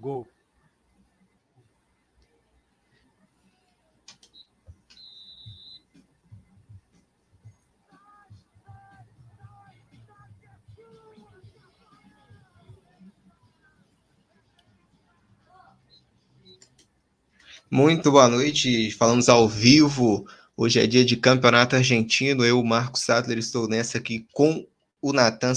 Gol. Muito boa noite, falamos ao vivo. Hoje é dia de campeonato argentino. Eu, Marcos Sadler, estou nessa aqui com o Natan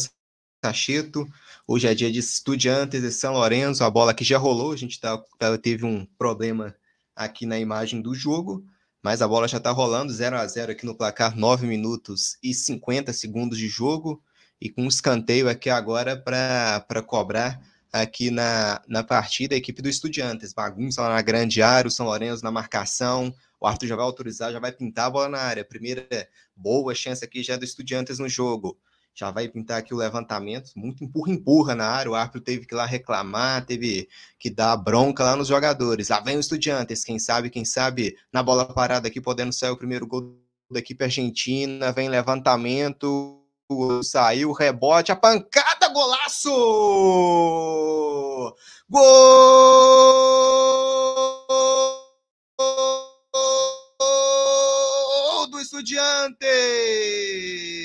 Sacheto. Hoje é dia de Estudiantes de São Lourenço. A bola aqui já rolou, a gente tá, teve um problema aqui na imagem do jogo, mas a bola já está rolando 0 a 0 aqui no placar, 9 minutos e 50 segundos de jogo. E com um escanteio aqui agora para cobrar aqui na, na partida, a equipe do Estudiantes. Bagunça lá na grande área, o São Lourenço na marcação. O Arthur já vai autorizar, já vai pintar a bola na área. Primeira boa chance aqui já do Estudiantes no jogo. Já vai pintar aqui o levantamento, muito empurra-empurra na área. O Arthur teve que ir lá reclamar, teve que dar bronca lá nos jogadores. Lá vem o Estudiantes, quem sabe, quem sabe, na bola parada aqui, podendo sair o primeiro gol da equipe argentina. Vem levantamento, saiu, rebote, a pancada, golaço! Gol do Estudiantes!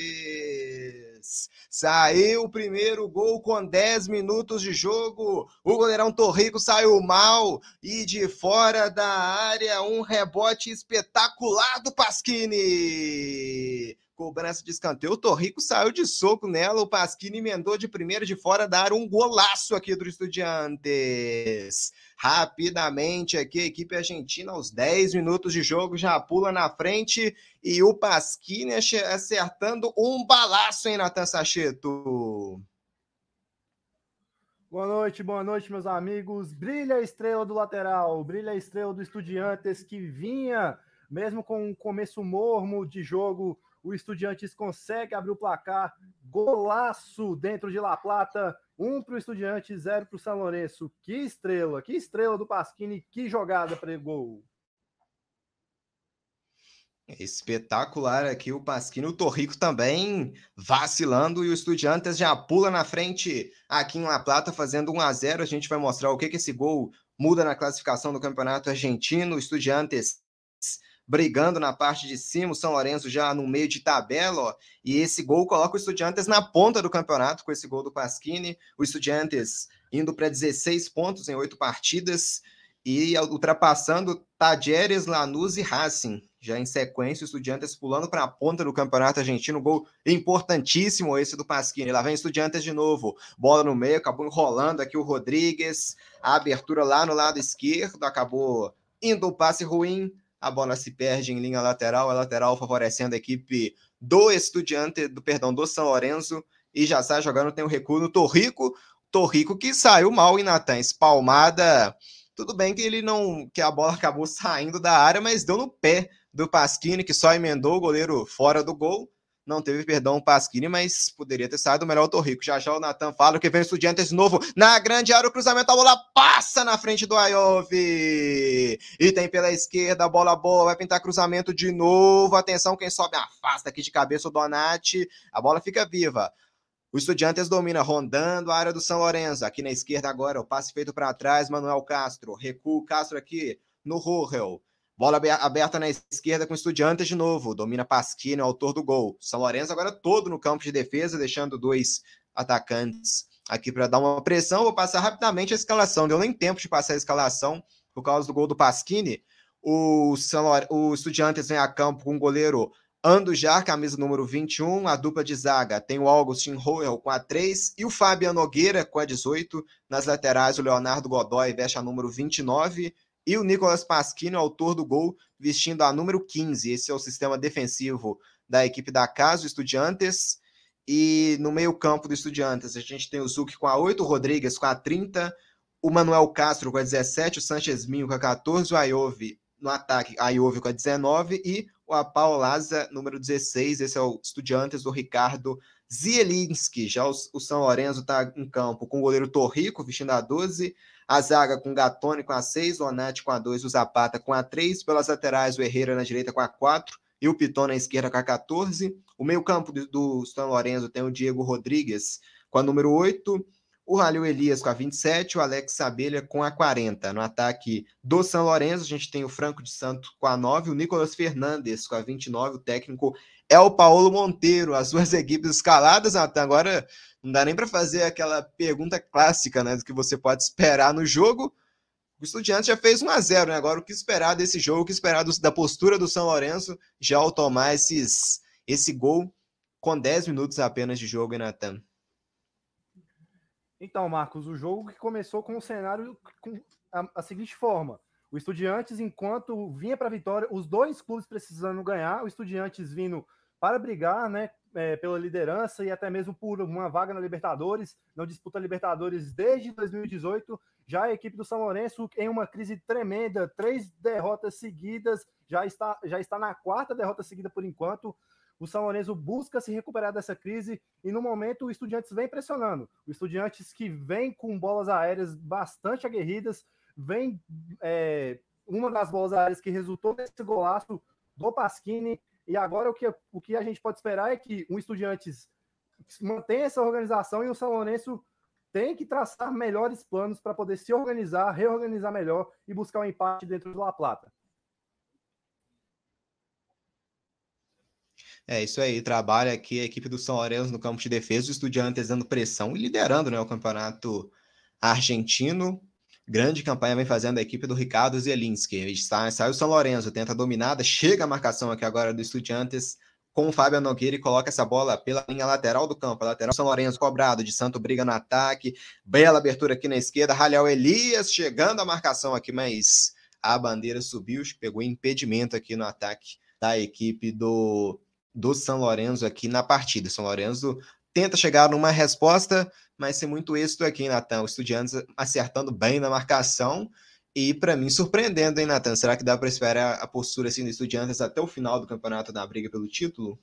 Saiu o primeiro gol com 10 minutos de jogo. O goleirão Torrico saiu mal e de fora da área um rebote espetacular do Pasquini cobrança de escanteio. O Torrico saiu de soco nela, o Pasquini emendou de primeira de fora, dar um golaço aqui do Estudiantes. Rapidamente aqui, a equipe argentina, aos 10 minutos de jogo, já pula na frente e o Pasquini acertando um balaço, hein, Natan Sacheto? Boa noite, boa noite, meus amigos. Brilha a estrela do lateral, brilha a estrela do Estudiantes que vinha, mesmo com um começo mormo de jogo, o Estudiantes consegue abrir o placar. Golaço dentro de La Plata. Um para o Estudiante, zero para o São Lourenço. Que estrela, que estrela do Pasquini, que jogada para gol. Espetacular aqui o Pasquini, o Torrico também vacilando e o Estudiantes já pula na frente aqui em La Plata fazendo 1 a 0. A gente vai mostrar o que que esse gol muda na classificação do Campeonato Argentino. O Estudiantes brigando na parte de cima, o São Lourenço já no meio de tabela, ó, e esse gol coloca o Estudiantes na ponta do campeonato com esse gol do Pasquini, o Estudiantes indo para 16 pontos em oito partidas e ultrapassando Tajeres, Lanús e Racing. Já em sequência, o Estudiantes pulando para a ponta do campeonato argentino, gol importantíssimo esse do Pasquini. Lá vem Estudiantes de novo, bola no meio, acabou enrolando aqui o Rodrigues, a abertura lá no lado esquerdo, acabou indo o passe ruim, a bola se perde em linha lateral, a lateral favorecendo a equipe do Estudiante, do perdão, do São Lourenço, e já sai jogando, tem o recuo no Torrico, Torrico que saiu mal em Natan, espalmada, tudo bem que ele não, que a bola acabou saindo da área, mas deu no pé do Pasquini, que só emendou o goleiro fora do gol, não teve perdão o Pasquini, mas poderia ter saído melhor o Torrico. Já já o Natan fala que vem o Estudiantes novo na grande área, o cruzamento, a bola passa na frente do Ayove. E tem pela esquerda, a bola boa, vai pintar cruzamento de novo. Atenção, quem sobe afasta aqui de cabeça o Donati. A bola fica viva. O Estudiantes domina, rondando a área do São Lourenço. Aqui na esquerda agora, o passe feito para trás, Manuel Castro. Recuo, Castro aqui no Rurrell. Bola aberta na esquerda com Estudiantes de novo. Domina Pasquini, autor do gol. São Lourenço agora todo no campo de defesa, deixando dois atacantes aqui para dar uma pressão. Vou passar rapidamente a escalação. Deu nem tempo de passar a escalação por causa do gol do Pasquini. O, o Estudiantes vem a campo com o goleiro Andujar, camisa número 21. A dupla de zaga tem o Augustin Roel com a 3 e o Fabiano Nogueira com a 18. Nas laterais, o Leonardo Godoy veste a número 29 e o Nicolas Pasquini, autor do gol, vestindo a número 15. Esse é o sistema defensivo da equipe da Casa, o Estudiantes. E no meio-campo do Estudiantes, a gente tem o Zuc com a 8, o Rodrigues com a 30, o Manuel Castro com a 17, o Sanchez Minho com a 14, o Ayove no ataque, a Ayove com a 19 e o Apaolaza, número 16. Esse é o Estudiantes do Ricardo Zielinski. Já o, o São Lourenço está em campo com o goleiro Torrico, vestindo a 12, a zaga com Gatoni com a 6, o Onati com a 2, o Zapata com a 3. Pelas laterais, o Herrera na direita com a 4 e o Piton na esquerda com a 14. O meio-campo do, do São Lourenço tem o Diego Rodrigues com a número 8. O Ralio Elias com a 27, o Alex Abelha com a 40. No ataque do São Lourenço, a gente tem o Franco de Santo com a 9, o Nicolas Fernandes com a 29, o técnico é o Paulo Monteiro. As duas equipes escaladas, até agora não dá nem para fazer aquela pergunta clássica, né, do que você pode esperar no jogo. O Estudiantes já fez 1 a 0 né? Agora o que esperar desse jogo, o que esperar do, da postura do São Lourenço já ao tomar esses, esse gol com 10 minutos apenas de jogo, hein, Natan? Então, Marcos, o jogo que começou com o cenário com a, a seguinte forma: o Estudiantes, enquanto vinha para a vitória, os dois clubes precisando ganhar, o Estudiantes vindo para brigar, né, é, pela liderança e até mesmo por uma vaga na Libertadores, não disputa Libertadores desde 2018. Já a equipe do São Lourenço em uma crise tremenda, três derrotas seguidas, já está, já está na quarta derrota seguida por enquanto. O São Lourenço busca se recuperar dessa crise e no momento o Estudiantes vem pressionando. O Estudiantes que vem com bolas aéreas bastante aguerridas, vem é, uma das bolas aéreas que resultou nesse golaço do Pasquini. E agora o que, o que a gente pode esperar é que o Estudiantes mantenha essa organização e o São Lourenço tem que traçar melhores planos para poder se organizar, reorganizar melhor e buscar um empate dentro do La Plata. É isso aí, trabalha aqui a equipe do São Lourenço no campo de defesa, o Estudiantes dando pressão e liderando né, o campeonato argentino. Grande campanha vem fazendo a equipe do Ricardo Zelinski. Está, sai o São Lourenço, tenta dominada, chega a marcação aqui agora do Estudiantes com o Fábio Nogueira e coloca essa bola pela linha lateral do campo. A lateral São Lourenço cobrado, de Santo briga no ataque. Bela abertura aqui na esquerda. Ralhau Elias chegando a marcação aqui, mas a bandeira subiu, pegou impedimento aqui no ataque da equipe do do São Lourenço aqui na partida. São Lourenço tenta chegar numa resposta, mas sem muito êxito aqui, Natan. O Estudiantes acertando bem na marcação e, para mim, surpreendendo, hein, Natan? Será que dá para esperar a postura assim do Estudiantes até o final do campeonato da briga pelo título?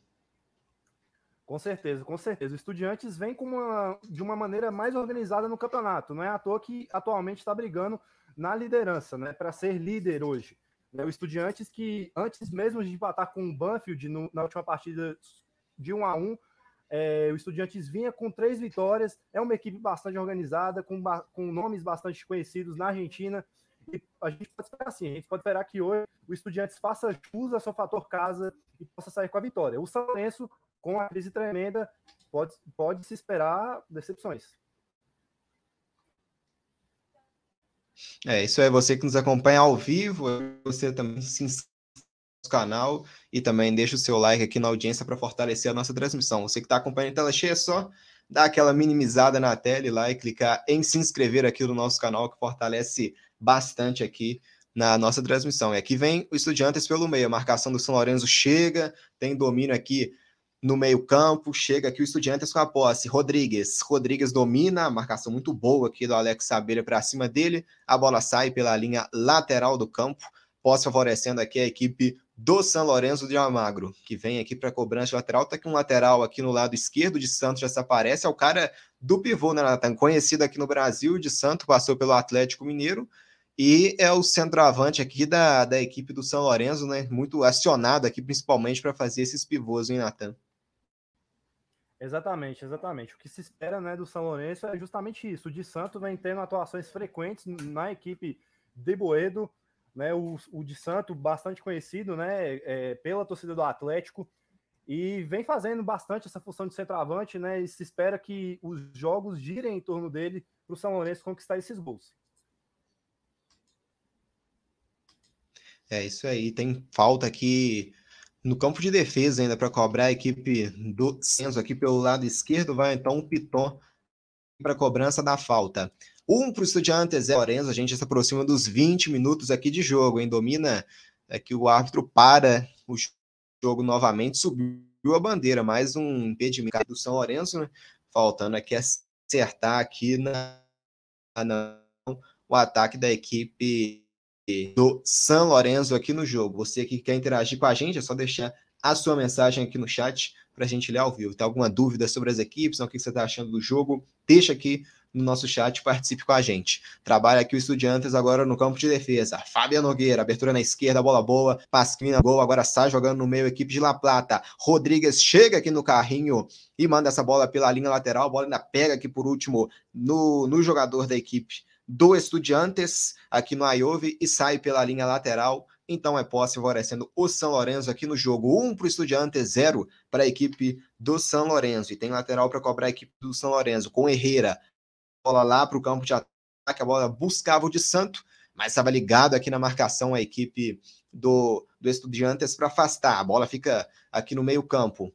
Com certeza, com certeza. O Estudiantes vem uma, de uma maneira mais organizada no campeonato. Não é à toa que atualmente está brigando na liderança, né? Para ser líder hoje. Né, o Estudiantes que, antes mesmo de empatar com o Banfield no, na última partida de 1 a 1 é, o Estudiantes vinha com três vitórias, é uma equipe bastante organizada, com, com nomes bastante conhecidos na Argentina, e a gente pode esperar assim, a gente pode esperar que hoje o Estudiantes faça jus ao seu fator casa e possa sair com a vitória. O São Lourenço, com a crise tremenda, pode, pode se esperar decepções. É, isso é você que nos acompanha ao vivo, você também se inscreve no canal e também deixa o seu like aqui na audiência para fortalecer a nossa transmissão. Você que está acompanhando a tela cheia, é só dar aquela minimizada na tela e lá e clicar em se inscrever aqui no nosso canal, que fortalece bastante aqui na nossa transmissão. E aqui vem o Estudiantes pelo meio, a marcação do São Lourenço chega, tem domínio aqui no meio-campo, chega aqui o Estudiantes com a posse. Rodrigues. Rodrigues domina, marcação muito boa aqui do Alex Abelha para cima dele. A bola sai pela linha lateral do campo, posse favorecendo aqui a equipe do São Lourenço de Almagro, que vem aqui para cobrança de lateral. Tá aqui um lateral aqui no lado esquerdo de Santos já se aparece. É o cara do pivô, né, Nathan? Conhecido aqui no Brasil, de Santos, passou pelo Atlético Mineiro. E é o centroavante aqui da, da equipe do São Lourenço, né? Muito acionado aqui, principalmente para fazer esses pivôs, hein, Natan? Exatamente, exatamente. O que se espera né, do São Lourenço é justamente isso. O de Santo vem tendo atuações frequentes na equipe de Boedo, né? O, o de Santo, bastante conhecido né, é, pela torcida do Atlético, e vem fazendo bastante essa função de centroavante, né? E se espera que os jogos girem em torno dele para o São Lourenço conquistar esses gols. É isso aí. Tem falta aqui no campo de defesa ainda para cobrar a equipe do Censo aqui pelo lado esquerdo, vai então o Piton para cobrança da falta. Um para o Estudiantes, é Lorenzo, a gente se aproxima dos 20 minutos aqui de jogo, hein? Domina é que o árbitro para o jogo novamente, subiu a bandeira, mais um impedimento do São Lourenço, né? Faltando aqui acertar aqui na, na o ataque da equipe do San Lorenzo aqui no jogo. Você que quer interagir com a gente, é só deixar a sua mensagem aqui no chat para a gente ler ao vivo. Tem alguma dúvida sobre as equipes, o que você está achando do jogo? Deixa aqui no nosso chat, participe com a gente. Trabalha aqui o Estudiantes agora no campo de defesa. Fábio Nogueira, abertura na esquerda, bola boa, Pasquina, gol, agora sai jogando no meio, equipe de La Plata. Rodrigues chega aqui no carrinho e manda essa bola pela linha lateral, a bola ainda pega aqui por último no, no jogador da equipe do Estudiantes, aqui no Aiove, e sai pela linha lateral. Então é posse favorecendo o São Lourenço aqui no jogo. Um para o Estudiantes, zero para a equipe do São Lourenço. E tem lateral para cobrar a equipe do São Lourenço, com Herrera bola lá para o campo de ataque, a bola buscava o de Santo, mas estava ligado aqui na marcação a equipe do, do Estudiantes para afastar. A bola fica aqui no meio campo.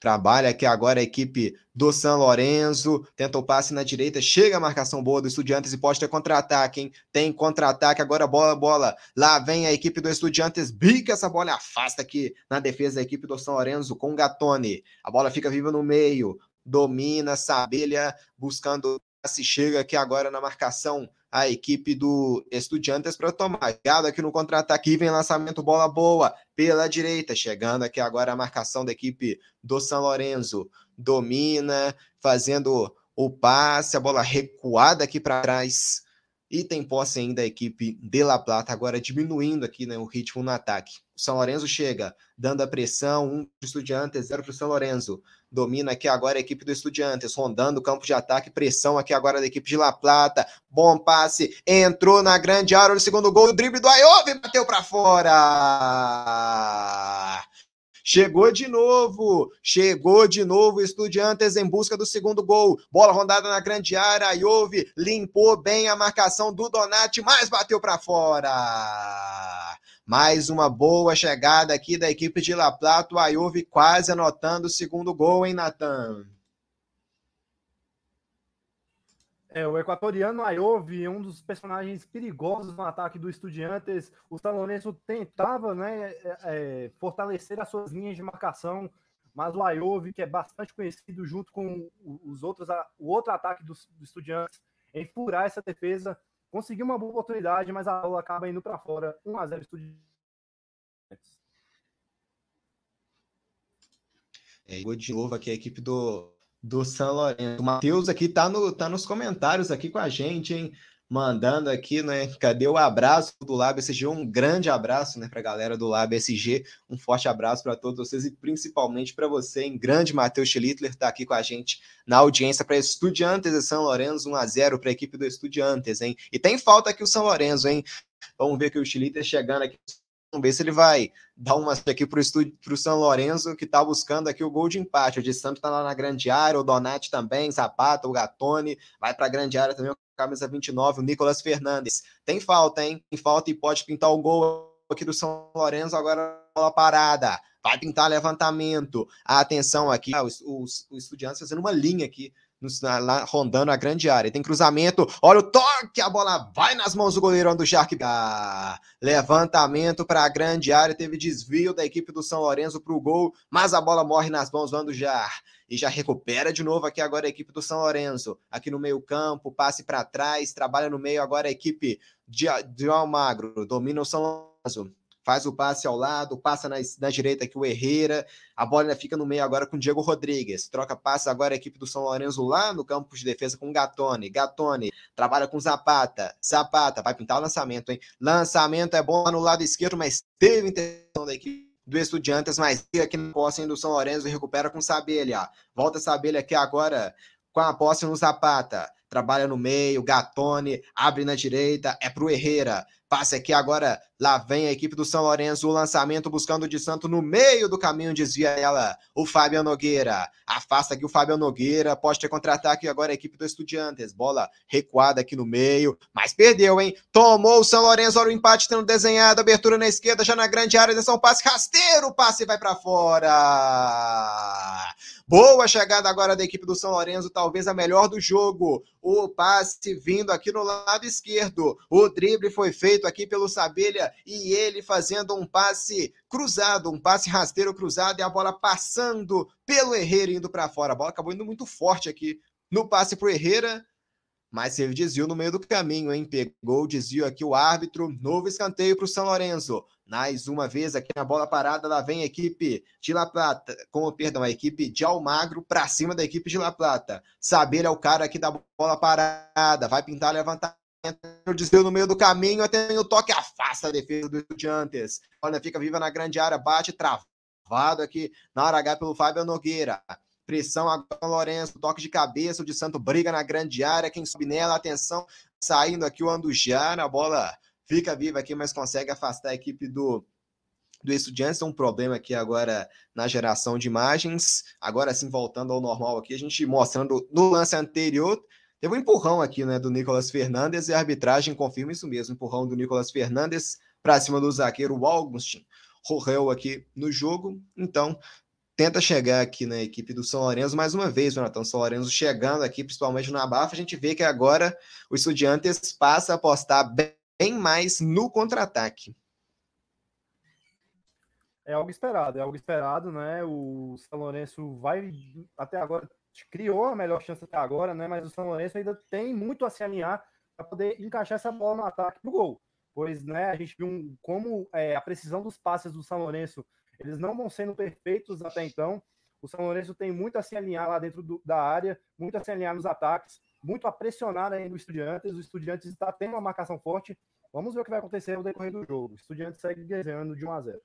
Trabalha aqui agora a equipe do São Lourenço, tenta o passe na direita, chega a marcação boa do Estudiantes e pode ter contra-ataque, hein? Tem contra-ataque, agora bola, bola. Lá vem a equipe do Estudiantes, bica essa bola, afasta aqui na defesa da equipe do São Lourenço com Gatone. A bola fica viva no meio, domina, Sabelha buscando se chega aqui agora na marcação a equipe do Estudiantes para tomar. Ligado aqui no contra-ataque, vem lançamento, bola boa pela direita, chegando aqui agora a marcação da equipe do São Lourenço. Domina, fazendo o passe, a bola recuada aqui para trás. E tem posse ainda a equipe de La Plata, agora diminuindo aqui né, o ritmo no ataque. São Lourenço chega, dando a pressão, um para o Estudiantes, zero para o São Lourenço. Domina aqui agora a equipe do Estudiantes, rondando o campo de ataque, pressão aqui agora da equipe de La Plata. Bom passe, entrou na grande área, o segundo gol, o drible do Ayove, bateu para fora. Chegou de novo, chegou de novo Estudiantes em busca do segundo gol. Bola rondada na grande área, Ayove limpou bem a marcação do Donati, mas bateu para fora. Mais uma boa chegada aqui da equipe de La Plata, o Ayove quase anotando o segundo gol, hein, Natan? É, o equatoriano Ayove, um dos personagens perigosos no ataque do Estudiantes. O São tentava né, é, é, fortalecer as suas linhas de marcação, mas o Ayove, que é bastante conhecido junto com os outros, o outro ataque do, do Estudiantes, em furar essa defesa, conseguiu uma boa oportunidade, mas a bola acaba indo para fora. 1 a 0 Estudiantes. É, de novo aqui a equipe do do São Lourenço. O Matheus aqui tá, no, tá nos comentários aqui com a gente, hein? Mandando aqui, né? Cadê o abraço do Lab SG? Um grande abraço, né, para a galera do Lab SG. Um forte abraço para todos vocês e principalmente para você, em grande Matheus Schlittler, tá aqui com a gente na audiência para Estudiantes e São Lourenço, 1 a 0 para a equipe do Estudiantes, hein? E tem falta aqui o São Lourenço, hein? Vamos ver que o Schlitter chegando aqui Vamos ver se ele vai dar uma aqui para o São Lourenço, que está buscando aqui o gol de empate. O de Santos está lá na grande área, o Donati também, Zapata, o Gatone, vai para a grande área também, o camisa 29, o Nicolas Fernandes. Tem falta, hein? Tem falta e pode pintar o gol aqui do São Lourenço, agora bola parada. Vai pintar levantamento. Atenção aqui, ah, os, os, os estudiantes fazendo uma linha aqui lá rondando a grande área. Tem cruzamento, olha o toque, a bola vai nas mãos do goleirão do Shark. Ah, levantamento para a grande área, teve desvio da equipe do São Lourenço para o gol, mas a bola morre nas mãos do Jar. E já recupera de novo aqui agora a equipe do São Lourenço. Aqui no meio campo, passe para trás, trabalha no meio agora a equipe de, de Almagro. Domina o São Lourenço faz o passe ao lado, passa na, na direita aqui o Herrera, a bola ainda fica no meio agora com o Diego Rodrigues, troca passe agora a equipe do São Lourenço lá no campo de defesa com o Gatone, Gatone trabalha com Zapata, Zapata vai pintar o lançamento, hein? Lançamento é bom no lado esquerdo, mas teve intenção da equipe do Estudiantes, mas aqui na posse do São Lourenço recupera com Sabelha, volta Sabelha aqui agora com a posse no Zapata, trabalha no meio, Gatone, abre na direita, é pro Herrera, Passe aqui agora, lá vem a equipe do São Lourenço, o lançamento buscando o de Santo no meio do caminho, desvia ela, o Fábio Nogueira, afasta aqui o Fábio Nogueira, pode ter contra-ataque agora a equipe do Estudiantes, bola recuada aqui no meio, mas perdeu, hein? Tomou o São Lourenço, olha o empate tendo desenhado, abertura na esquerda, já na grande área, atenção, passe rasteiro, passe vai para fora. Boa chegada agora da equipe do São Lourenço, talvez a melhor do jogo. O passe vindo aqui no lado esquerdo. O drible foi feito aqui pelo Sabelha e ele fazendo um passe cruzado, um passe rasteiro cruzado e a bola passando pelo Herrera indo para fora. A bola acabou indo muito forte aqui no passe para o Herrera, mas teve desvio no meio do caminho, hein? Pegou o desvio aqui o árbitro. Novo escanteio para o São Lourenço. Mais uma vez aqui na bola parada, lá vem a equipe de La Plata, com perdão, a equipe de Almagro para cima da equipe de La Plata. Saber é o cara aqui da bola parada, vai pintar levantamento, o desvio no meio do caminho, até o toque afasta a defesa do Estudiantes. Olha, fica viva na grande área, bate travado aqui na hora H pelo Fábio Nogueira. Pressão agora Lourenço, toque de cabeça, o de Santo briga na grande área, quem sobe nela, atenção, saindo aqui o Andujá, a bola fica viva aqui, mas consegue afastar a equipe do, do Estudiantes. Um problema aqui agora na geração de imagens. Agora sim, voltando ao normal aqui, a gente mostrando no lance anterior. Teve um empurrão aqui né, do Nicolas Fernandes e a arbitragem confirma isso mesmo. Empurrão do Nicolas Fernandes para cima do zagueiro Augustin. Correu aqui no jogo. Então, tenta chegar aqui na equipe do São Lourenço mais uma vez, Jonathan. São Lourenço chegando aqui, principalmente na Bafa. A gente vê que agora o Estudiantes passa a apostar bem bem mais no contra-ataque. É algo esperado, é algo esperado, né? O São Lourenço vai até agora criou a melhor chance até agora, né? Mas o São Lourenço ainda tem muito a se alinhar para poder encaixar essa bola no ataque pro gol. Pois, né, a gente viu como é, a precisão dos passes do São Lourenço, eles não vão sendo perfeitos até então. O São Lourenço tem muito a se alinhar lá dentro do, da área, muito a se alinhar nos ataques muito a pressionar ainda o Estudiantes. O Estudiantes está tendo uma marcação forte. Vamos ver o que vai acontecer no decorrer do jogo. O Estudiantes segue ganhando de 1 a 0.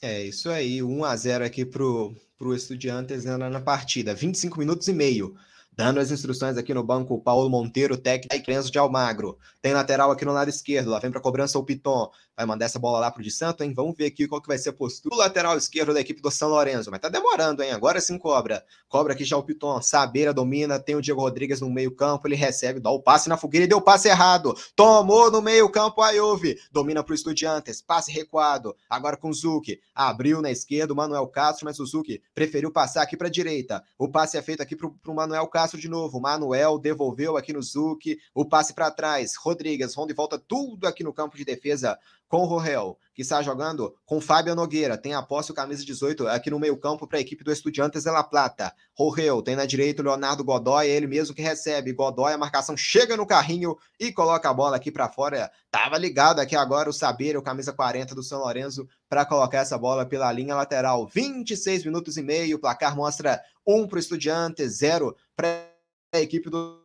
É isso aí, 1 a 0 aqui pro pro Estudiantes né, na partida, 25 minutos e meio. Dando as instruções aqui no banco, o Paulo Monteiro, técnico e Crenzo de Almagro. Tem lateral aqui no lado esquerdo, lá vem para cobrança o Piton. Vai mandar essa bola lá pro de Santo, hein? Vamos ver aqui qual que vai ser a postura. O lateral esquerdo da equipe do São Lourenço, mas tá demorando, hein? Agora sim cobra. Cobra aqui já o Piton. Sabeira domina, tem o Diego Rodrigues no meio-campo, ele recebe, dá o passe na fogueira e deu o passe errado. Tomou no meio-campo a Ayuvi. Domina pro Estudiantes, passe recuado. Agora com o Zuki. Abriu na esquerda o Manuel Castro, mas o Zuki preferiu passar aqui pra direita. O passe é feito aqui pro, pro Manuel Castro Castro de novo. Manuel devolveu aqui no Zuc. O passe para trás. Rodrigues, Ronda e volta tudo aqui no campo de defesa com o Rorel, que está jogando com Fábio Nogueira. Tem a posse o camisa 18 aqui no meio-campo para a equipe do Estudiantes de La Plata. Rorel tem na direita o Leonardo Godoy, ele mesmo que recebe. Godoy, a marcação chega no carrinho e coloca a bola aqui para fora. Tava ligado aqui agora o Saber, o camisa 40 do São Lourenço, para colocar essa bola pela linha lateral. 26 minutos e meio, o placar mostra 1 para o Estudiantes, 0 para a equipe do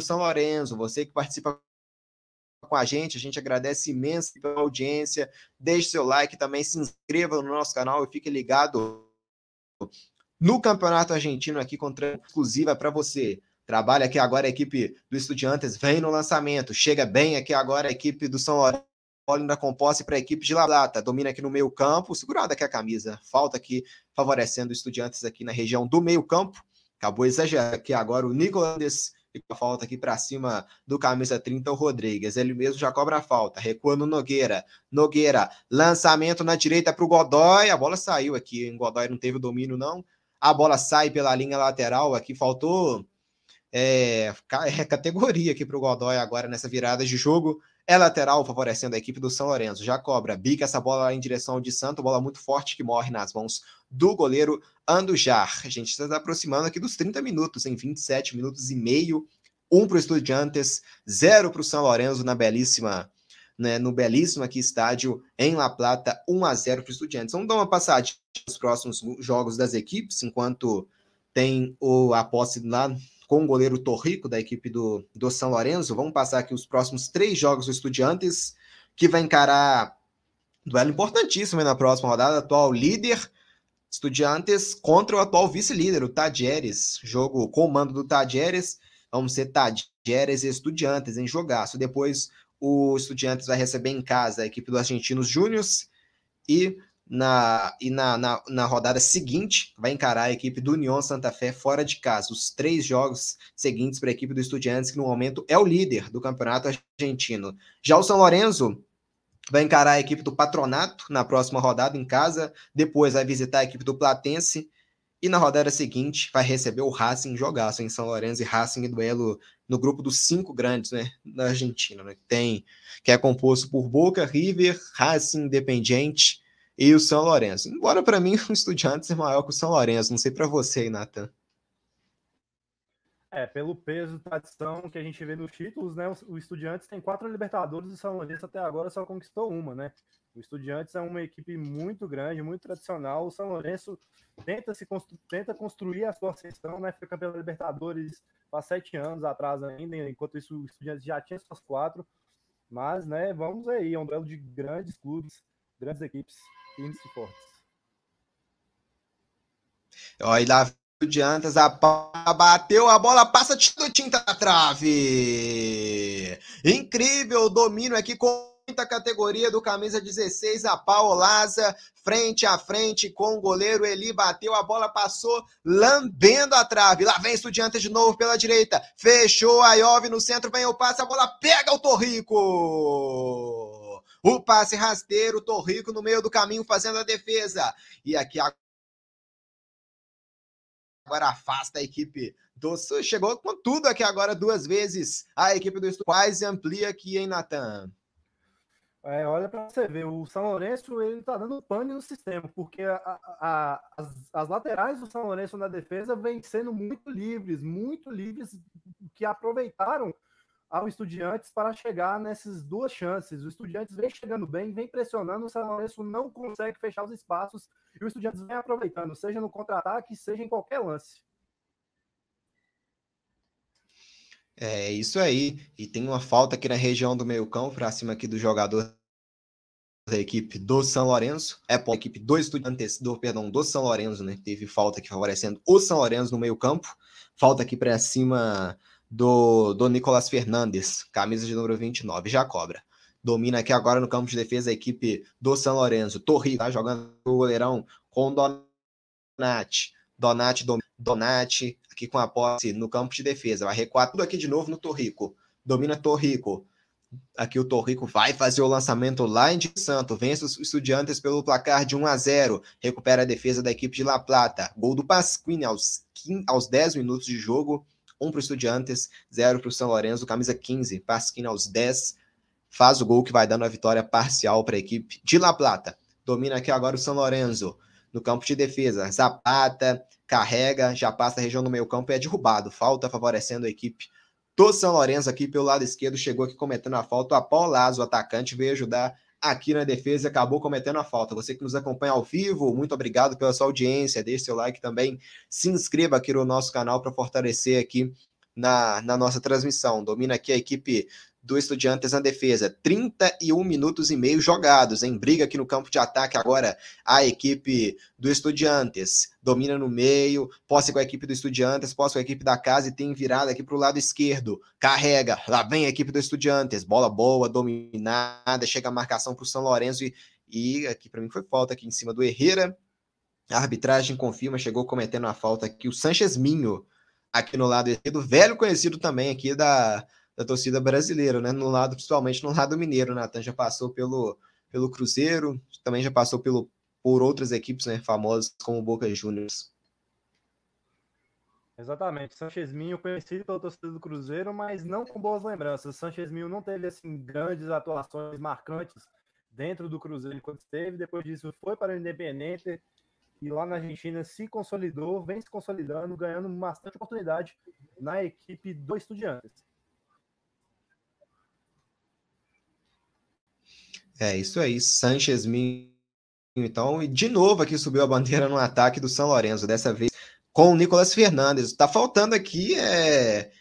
São Lourenço. Você que participa com a gente, a gente agradece imenso pela audiência. Deixe seu like também, se inscreva no nosso canal e fique ligado no Campeonato Argentino aqui contra exclusiva para você. Trabalha aqui agora a equipe do Estudiantes, vem no lançamento, chega bem aqui agora a equipe do São Lourenço da composta para a equipe de La Plata, domina aqui no meio campo, segurada aqui a camisa, falta aqui favorecendo os estudiantes aqui na região do meio campo, acabou exagerando aqui agora o Nicolas Fica a falta aqui para cima do camisa 30, o Rodrigues. Ele mesmo já cobra a falta. Recua no Nogueira. Nogueira, lançamento na direita para o Godoy. A bola saiu aqui. O Godoy não teve o domínio, não. A bola sai pela linha lateral. Aqui faltou é, é categoria aqui para o Godoy agora nessa virada de jogo. É lateral favorecendo a equipe do São Lourenço. Já cobra, bica essa bola em direção de Santo, bola muito forte que morre nas mãos do goleiro Andujar. A gente está aproximando aqui dos 30 minutos, em 27 minutos e meio. Um para o Estudiantes, zero para o São Lourenço na belíssima, né, no belíssimo aqui estádio em La Plata, 1 a 0 para o Estudiantes. Vamos dar uma passadinha nos próximos jogos das equipes, enquanto tem o, a posse lá com o goleiro Torrico, da equipe do, do São Lourenço. Vamos passar aqui os próximos três jogos do Estudiantes, que vai encarar duelo importantíssimo na próxima rodada, atual líder Estudiantes contra o atual vice-líder, o Tadieres. Jogo com o do Tadieres. Vamos ser Tadieres e Estudiantes em jogaço. Depois o Estudiantes vai receber em casa a equipe dos Argentinos Júniors e na, e na, na, na, rodada seguinte vai encarar a equipe do União Santa Fé fora de casa. Os três jogos seguintes para a equipe do Estudiantes, que no momento é o líder do campeonato argentino. Já o São Lourenço vai encarar a equipe do Patronato na próxima rodada em casa, depois vai visitar a equipe do Platense e na rodada seguinte vai receber o Racing jogaço em São Lourenço e Racing em duelo no grupo dos cinco grandes, né, da Argentina, né, que tem que é composto por Boca, River, Racing, Independiente e o São Lourenço. Embora para mim o Estudiantes é maior que o São Lourenço, não sei para você, Nathan. É, pelo peso, tradição que a gente vê nos títulos, né? O Estudiantes tem quatro Libertadores e o São Lourenço até agora só conquistou uma, né? O Estudiantes é uma equipe muito grande, muito tradicional. O São Lourenço tenta se constru tenta construir a sua ascensão, né? Foi campeão da Libertadores há sete anos atrás ainda, enquanto isso o Estudiantes já tinha suas quatro. Mas, né, vamos aí, é um duelo de grandes clubes, grandes equipes, firmes e fortes. Olha lá Estudiantes, a bateu a bola, passa do tinta na trave. Incrível domínio aqui com muita categoria do camisa 16, a Paolaza, frente a frente com o goleiro Eli, bateu a bola, passou lambendo a trave. Lá vem Estudiantes de novo pela direita, fechou a Iove no centro, vem o passe, a bola pega o Torrico. O passe rasteiro, Torrico no meio do caminho fazendo a defesa. E aqui a agora afasta a equipe do Sul. Chegou com tudo aqui agora duas vezes. A equipe do Estu quase amplia aqui, hein, Natan? É, olha para você ver, o São Lourenço ele tá dando pane no sistema, porque a, a, as, as, laterais do São Lourenço na defesa vêm sendo muito livres, muito livres, que aproveitaram ao Estudiantes para chegar nessas duas chances. O Estudiantes vem chegando bem, vem pressionando, o São Lourenço não consegue fechar os espaços e o Estudiantes vem aproveitando, seja no contra-ataque, seja em qualquer lance. É isso aí. E tem uma falta aqui na região do meio-campo, para cima aqui do jogador da equipe do São Lourenço. É a equipe do Estudiantes, do, perdão, do São Lourenço, né? Teve falta aqui favorecendo o São Lourenço no meio-campo. Falta aqui para cima do, do Nicolas Fernandes, camisa de número 29, já cobra. Domina aqui agora no campo de defesa a equipe do São Lourenço. Torri tá jogando o goleirão com Donati. Donati, Donati aqui com a posse no campo de defesa. Vai recuar tudo aqui de novo no Torrico. Domina Torrico. Aqui o Torrico vai fazer o lançamento lá em de Santo. Vence os estudiantes pelo placar de 1 a 0. Recupera a defesa da equipe de La Plata. Gol do Pasquini aos, 15, aos 10 minutos de jogo. 1 para o Estudiantes, 0 para o São Lourenço, camisa 15, Pasquini aos 10, faz o gol que vai dando a vitória parcial para a equipe de La Plata. Domina aqui agora o São Lourenço, no campo de defesa. Zapata carrega, já passa a região do meio campo e é derrubado. Falta favorecendo a equipe do São Lourenço aqui pelo lado esquerdo. Chegou aqui cometendo a falta. O Lazo, o atacante, veio ajudar aqui na defesa e acabou cometendo a falta. Você que nos acompanha ao vivo, muito obrigado pela sua audiência. Deixe seu like também. Se inscreva aqui no nosso canal para fortalecer aqui na, na nossa transmissão. Domina aqui a equipe do Estudiantes na defesa. 31 minutos e meio jogados, em briga aqui no campo de ataque agora a equipe do Estudiantes. Domina no meio, posse com a equipe do Estudiantes, posse com a equipe da casa e tem virada aqui para o lado esquerdo. Carrega, lá vem a equipe do Estudiantes. Bola boa, dominada, chega a marcação para o São Lourenço e, e aqui para mim foi falta aqui em cima do Herrera. A arbitragem confirma, chegou cometendo a falta aqui o Sanches Minho aqui no lado esquerdo, velho conhecido também aqui da, da torcida brasileira, né? No lado, principalmente no lado mineiro, Natan já passou pelo, pelo Cruzeiro, também já passou pelo, por outras equipes né, famosas como o Boca Juniors. Exatamente, Sanchez Minho conhecido pela torcida do Cruzeiro, mas não com boas lembranças. Sanchez Minho não teve assim grandes atuações marcantes dentro do Cruzeiro enquanto esteve. Depois disso foi para o Independente e lá na Argentina se consolidou, vem se consolidando, ganhando bastante oportunidade na equipe do Estudiantes. É isso aí, Sanchez Minho, então, e de novo aqui subiu a bandeira no ataque do São Lourenço, dessa vez com o Nicolas Fernandes. Tá faltando aqui é,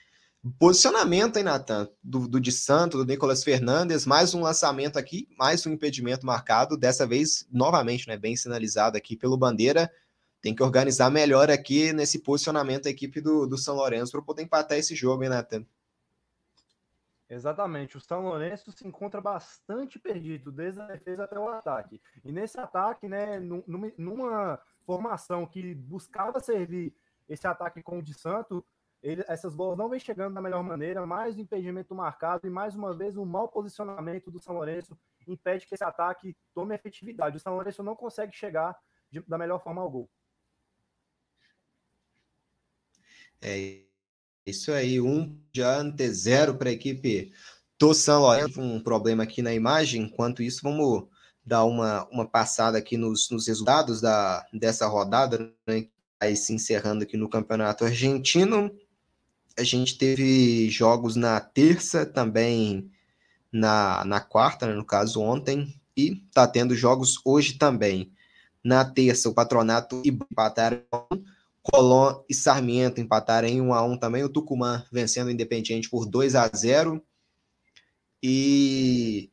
posicionamento, hein, Natan? Do, do de Santo, do Nicolas Fernandes, mais um lançamento aqui, mais um impedimento marcado, dessa vez, novamente, né, bem sinalizado aqui pelo Bandeira. Tem que organizar melhor aqui nesse posicionamento a equipe do, do São Lourenço para poder empatar esse jogo, hein, Natan? Exatamente. O São Lourenço se encontra bastante perdido, desde a defesa até o ataque. E nesse ataque, né, numa formação que buscava servir esse ataque com o de Santo, ele, essas bolas não vêm chegando da melhor maneira, mais um impedimento marcado e mais uma vez um mau posicionamento do São Lourenço impede que esse ataque tome efetividade. O São Lourenço não consegue chegar de, da melhor forma ao gol. É isso aí, um diante zero para a equipe do São Lourenço. Um problema aqui na imagem. Enquanto isso, vamos dar uma, uma passada aqui nos, nos resultados da, dessa rodada, né? Aí se encerrando aqui no Campeonato Argentino. a gente teve jogos na terça, também na, na quarta, né, no caso ontem, e tá tendo jogos hoje também. Na terça, o Patronato e empataram Colón e Sarmiento empataram em 1 a 1 também. O Tucumã vencendo o Independiente por 2 a 0 e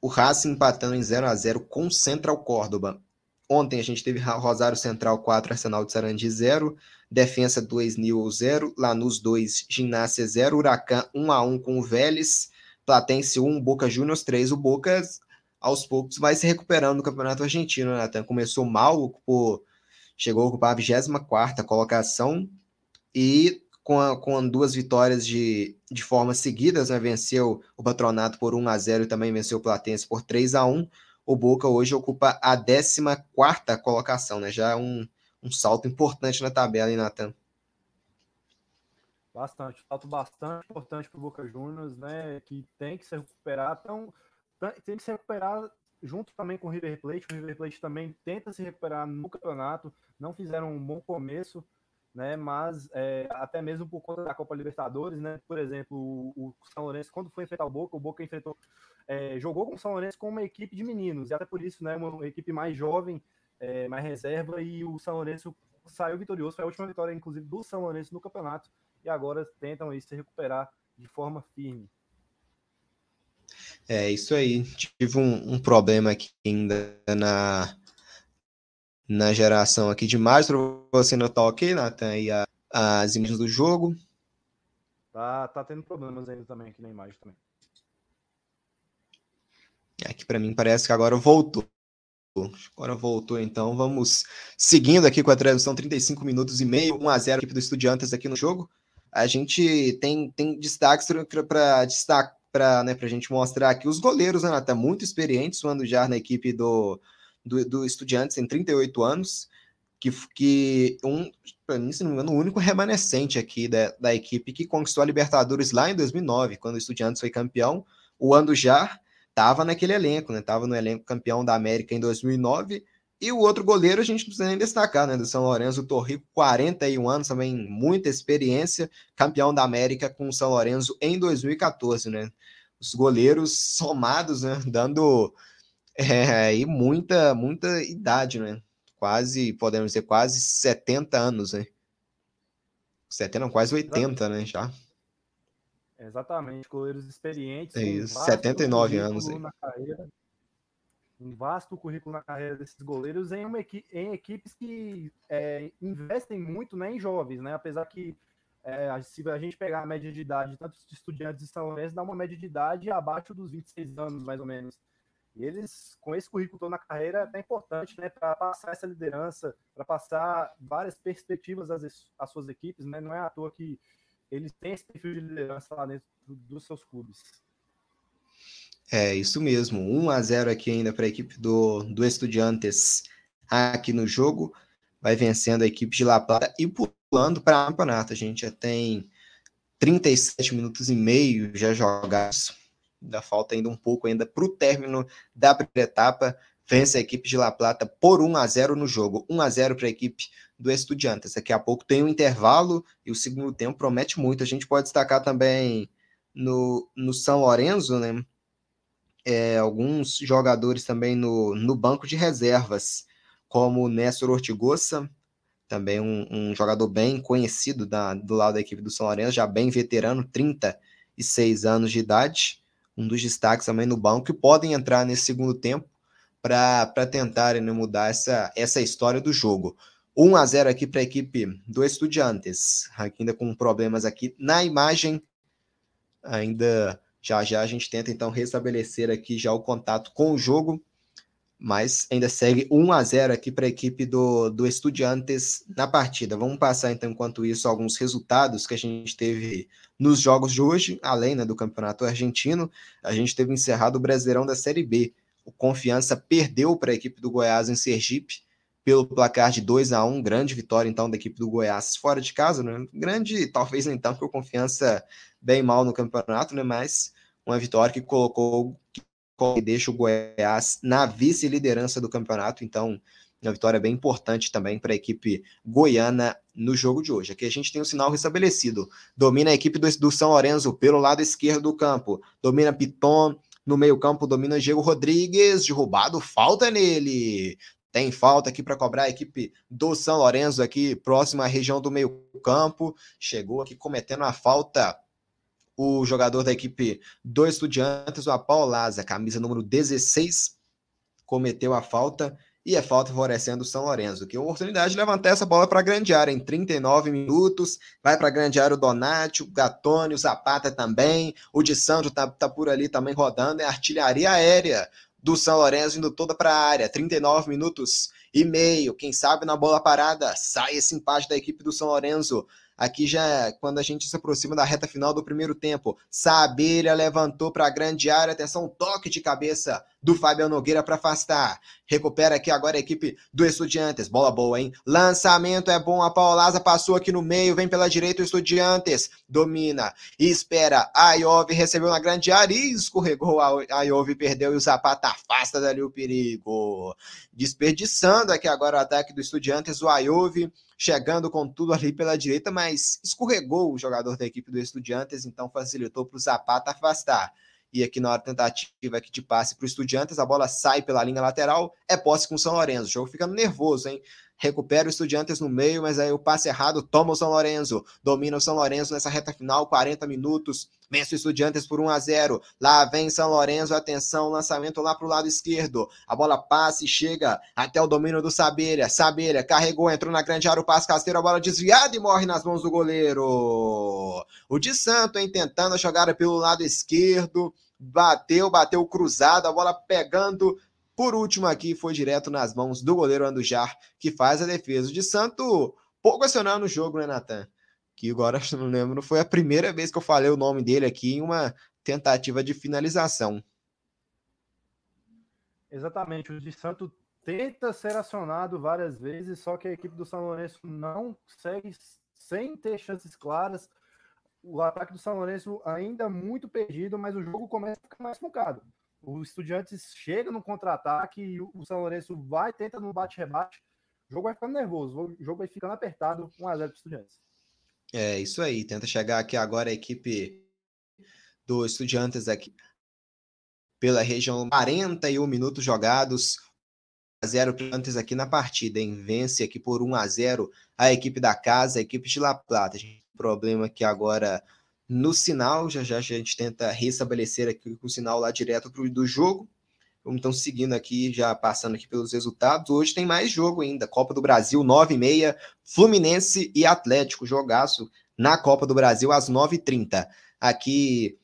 o Racing empatando em 0 a 0 com Central Córdoba. Ontem a gente teve Rosário Central 4, Arsenal de Sarandi 0, Defensa 2, Nil 0, Lanús 2, Ginásio 0, Huracan 1 a 1 com o Vélez, Platense 1, Boca Juniors 3. O Boca aos poucos vai se recuperando no Campeonato Argentino, Nathan. Começou mal, ocupou, chegou a ocupar a 24 colocação e com, a, com duas vitórias de, de forma seguidas, né? venceu o Patronato por 1 a 0 e também venceu o Platense por 3 a 1 o Boca hoje ocupa a 14 colocação, né? Já é um, um salto importante na tabela, hein, Natan? Bastante, salto bastante importante para o Boca Juniors, né? Que tem que se recuperar, então, tem que se recuperar junto também com o River Plate. O River Plate também tenta se recuperar no campeonato, não fizeram um bom começo, né? Mas é, até mesmo por conta da Copa Libertadores, né? Por exemplo, o, o São Lourenço, quando foi enfrentar o Boca, o Boca enfrentou, é, jogou com o São Lourenço com uma equipe de meninos, e até por isso, né? Uma equipe mais jovem, é, mais reserva, e o São Lourenço saiu vitorioso. Foi a última vitória, inclusive, do São Lourenço no campeonato, e agora tentam aí se recuperar de forma firme. É isso aí. Tive um, um problema aqui ainda na na geração aqui de mais para você notar ok, Nathan, aí a, as imagens do jogo. Tá, tá tendo problemas ainda também aqui na imagem também. Aqui para mim parece que agora voltou. Agora voltou, então vamos seguindo aqui com a transmissão, 35 minutos e meio, 1 a 0 equipe do Estudiantes aqui no jogo. A gente tem, tem destaques para destaque para né, a gente mostrar aqui os goleiros, né, Nathan, muito experientes, o Ando já na equipe do, do, do Estudiantes em 38 anos, que, que um, para mim, se não me engano, o único remanescente aqui da, da equipe que conquistou a Libertadores lá em 2009, quando o Estudiantes foi campeão. O Andujar estava naquele elenco, né? Estava no elenco campeão da América em 2009. E o outro goleiro a gente não precisa nem destacar, né? Do São Lourenço, o Torrico, 41 anos, também muita experiência, campeão da América com o São Lourenço em 2014, né? Os goleiros somados, né? Dando é, e muita, muita idade, né? Quase, podemos dizer, quase 70 anos, né? 70, não, quase 80, né? Já. Exatamente, goleiros experientes. É isso, 79 anos. Na carreira, um vasto currículo na carreira desses goleiros em, uma equi em equipes que é, investem muito né, em jovens, né? Apesar que é, se a gente pegar a média de idade, tanto de estudantes de São Lourenço, dá uma média de idade abaixo dos 26 anos, mais ou menos. E eles, com esse currículo todo na carreira, é até importante né, para passar essa liderança, para passar várias perspectivas às, às, suas equipes. Né? Não é à toa que eles têm esse perfil de liderança lá dentro dos seus clubes. É, isso mesmo. 1 a 0 aqui ainda para a equipe do, do Estudiantes aqui no jogo. Vai vencendo a equipe de La Plata e pulando para o campeonato. A gente já tem 37 minutos e meio já jogados ainda falta ainda um pouco ainda para o término da primeira etapa. Vence a equipe de La Plata por 1 a 0 no jogo. 1 a 0 para a equipe do Estudiantes. Daqui a pouco tem um intervalo e o segundo tempo promete muito. A gente pode destacar também no, no São Lourenço, né? É, alguns jogadores também no, no banco de reservas, como o Néstor Ortigosa, também um, um, jogador bem conhecido da, do lado da equipe do São Lourenço, já bem veterano, 36 anos de idade um dos destaques também no banco, que podem entrar nesse segundo tempo para tentarem né, mudar essa, essa história do jogo. 1 a 0 aqui para a equipe do Estudiantes, ainda com problemas aqui na imagem. Ainda já já a gente tenta então restabelecer aqui já o contato com o jogo, mas ainda segue 1 a 0 aqui para a equipe do, do Estudiantes na partida. Vamos passar então enquanto isso alguns resultados que a gente teve nos jogos de hoje, além né, do Campeonato Argentino, a gente teve encerrado o Brasileirão da Série B. O Confiança perdeu para a equipe do Goiás em Sergipe pelo placar de 2 a 1 grande vitória então da equipe do Goiás fora de casa, né? Grande, talvez então, porque o Confiança bem mal no campeonato, né? Mas uma vitória que colocou que deixa o Goiás na vice-liderança do campeonato, então Uma vitória bem importante também para a equipe goiana no jogo de hoje. Aqui a gente tem um sinal restabelecido. Domina a equipe do, do São Lourenço pelo lado esquerdo do campo. Domina Piton. No meio-campo, domina Diego Rodrigues. Derrubado, falta nele. Tem falta aqui para cobrar a equipe do São Lourenço, aqui próxima à região do meio-campo. Chegou aqui cometendo a falta o jogador da equipe do Estudiantes, o Apau Laza, camisa número 16, cometeu a falta e é falta favorecendo o São Lourenço, que oportunidade de levantar essa bola para a grande área em 39 minutos, vai para a grande área o Donati, o Gatoni, o Zapata também, o de Santo tá, tá por ali também rodando, é artilharia aérea do São Lourenço indo toda para a área, 39 minutos e meio, quem sabe na bola parada, sai esse empate da equipe do São Lourenço, Aqui já quando a gente se aproxima da reta final do primeiro tempo. Sabelha levantou para a grande área. Atenção, toque de cabeça do Fabiano Nogueira para afastar. Recupera aqui agora a equipe do Estudiantes. Bola boa, hein? Lançamento é bom. A Paulaza passou aqui no meio. Vem pela direita o Estudiantes. Domina. Espera. A Iove recebeu na grande área e escorregou. A Iove perdeu e o Zapata afasta dali o perigo. Desperdiçando aqui agora o ataque do Estudiantes. O Iove chegando com tudo ali pela direita, mas escorregou o jogador da equipe do Estudiantes, então facilitou para o Zapata afastar. E aqui na hora tentativa aqui de passe para o Estudiantes, a bola sai pela linha lateral, é posse com o São Lourenço. O jogo ficando nervoso, hein? Recupera o Estudiantes no meio, mas aí o passe errado toma o São Lourenço, domina o São Lourenço nessa reta final, 40 minutos, vence o Estudiantes por 1 a 0. Lá vem São Lourenço, atenção, lançamento lá para o lado esquerdo. A bola passa e chega até o domínio do Sabelha. Sabelha carregou, entrou na grande área, o passe casteiro, a bola desviada e morre nas mãos do goleiro. O de Santo, hein, tentando a jogada pelo lado esquerdo, bateu, bateu cruzado, a bola pegando por último, aqui foi direto nas mãos do goleiro Andujar, que faz a defesa de Santo. Pouco acionando o jogo, né, Natan? Que agora, não lembro, foi a primeira vez que eu falei o nome dele aqui em uma tentativa de finalização. Exatamente, o de Santo tenta ser acionado várias vezes, só que a equipe do São Lourenço não segue sem ter chances claras. O ataque do São Lourenço ainda muito perdido, mas o jogo começa a ficar mais focado. O Estudiantes chega no contra-ataque e o São Lourenço vai, tenta no bate-rebate. O jogo vai ficando nervoso, o jogo vai ficando apertado, 1x0 para Estudiantes. É, isso aí. Tenta chegar aqui agora a equipe do Estudiantes aqui pela região 41 minutos jogados. 0 antes aqui na partida, hein? Vence aqui por 1 a 0 a equipe da casa, a equipe de La Plata. A gente tem problema aqui agora no sinal. Já já a gente tenta restabelecer aqui o sinal lá direto pro, do jogo. Vamos então seguindo aqui, já passando aqui pelos resultados. Hoje tem mais jogo ainda. Copa do Brasil, 9 e meia, Fluminense e Atlético. Jogaço na Copa do Brasil às 9h30. Aqui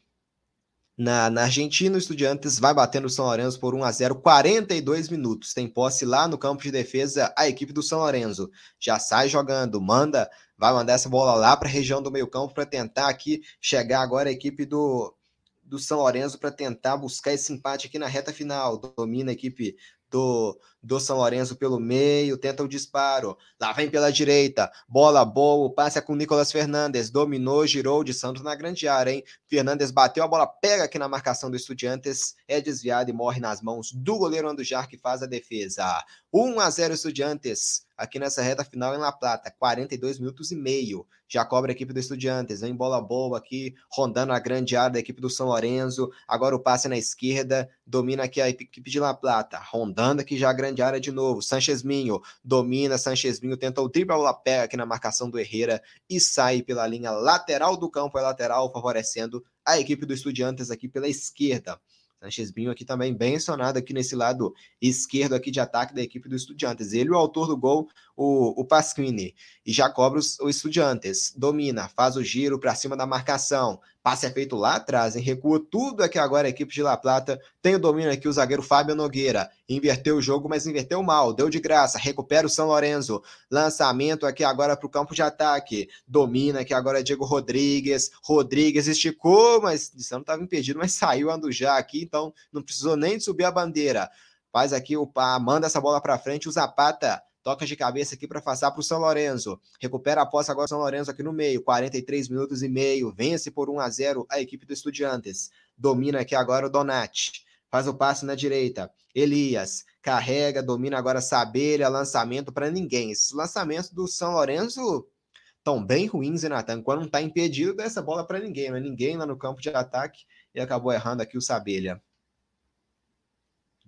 na, na, Argentina, o Estudiantes vai batendo o São Lourenço por 1 a 0 42 minutos. Tem posse lá no campo de defesa a equipe do São Lourenço. Já sai jogando, manda vai mandar essa bola lá para a região do meio-campo para tentar aqui chegar agora a equipe do, do São Lourenço para tentar buscar esse empate aqui na reta final. Domina a equipe do, do São Lourenço pelo meio, tenta o disparo, lá vem pela direita, bola boa, passa com Nicolas Fernandes, dominou, girou de Santos na grande área, hein? Fernandes bateu a bola, pega aqui na marcação do Estudiantes, é desviado e morre nas mãos do goleiro Andujar que faz a defesa. 1 a 0 Estudiantes aqui nessa reta final em La Plata, 42 minutos e meio. Já cobra a equipe do Estudiantes, vem bola boa aqui, rondando a grande área da equipe do São Lourenço. Agora o passe na esquerda, domina aqui a equipe de La Plata, rondando aqui já a grande área de novo. Sanchez Minho domina, Sanchez Minho tenta o drible, a bola pega aqui na marcação do Herrera e sai pela linha lateral do campo, é lateral, favorecendo a equipe do Estudiantes aqui pela esquerda. Sanchez Binho aqui também bem acionado aqui nesse lado esquerdo aqui de ataque da equipe do Estudiantes. Ele, o autor do gol, o, o Pasquini. E já cobra os, o Estudiantes. Domina, faz o giro para cima da marcação. Passe é feito lá atrás, hein? Recua tudo aqui agora a equipe de La Plata. Tem o domínio aqui o zagueiro Fábio Nogueira. Inverteu o jogo, mas inverteu mal. Deu de graça. Recupera o São Lourenço. Lançamento aqui agora para o campo de ataque. Domina aqui agora Diego Rodrigues. Rodrigues esticou, mas não estava impedido, mas saiu Andujá aqui, então não precisou nem de subir a bandeira. Faz aqui o manda essa bola para frente. O Zapata Toca de cabeça aqui para passar para o São Lourenço. Recupera a posse agora o São Lourenço aqui no meio. 43 minutos e meio. Vence por 1 a 0 a equipe do Estudiantes. Domina aqui agora o Donati. faz o passe na direita. Elias carrega, domina agora Sabelha, lançamento para ninguém. Esses lançamentos do São Lourenço estão bem ruins, hein, Natan? Quando não está impedido, dá essa bola para ninguém, não é ninguém lá no campo de ataque e acabou errando aqui o Sabelha.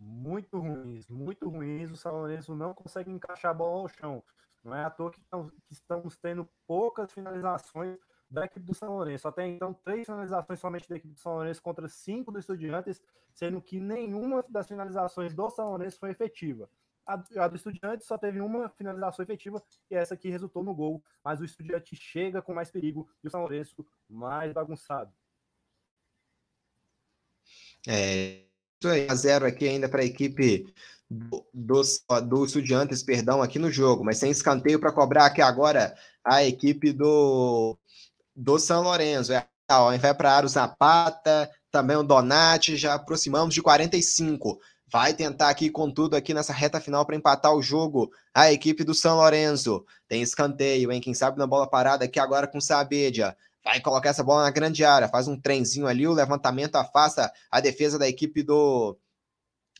Muito ruins, muito ruins. O São Lourenço não consegue encaixar a bola ao chão. Não é à toa que, que estamos tendo poucas finalizações da equipe do São Lourenço. Até então, três finalizações somente da equipe do São Lourenço contra cinco do Estudiantes, sendo que nenhuma das finalizações do São Lourenço foi efetiva. A, do Estudiantes só teve uma finalização efetiva e essa aqui resultou no gol. Mas o Estudiante chega com mais perigo e o São Lourenço mais bagunçado. É, a zero aqui ainda para a equipe do, dos, do Estudiantes, perdão, aqui no jogo, mas sem escanteio para cobrar aqui agora a equipe do, do São Lourenço. É, ó, vai para Aro Zapata, também o Donati, já aproximamos de 45. Vai tentar aqui com tudo aqui nessa reta final para empatar o jogo. A equipe do São Lourenço. Tem escanteio, hein? Quem sabe na bola parada aqui agora com Sabedia. Vai colocar essa bola na grande área, faz um trenzinho ali, o levantamento afasta a defesa da equipe do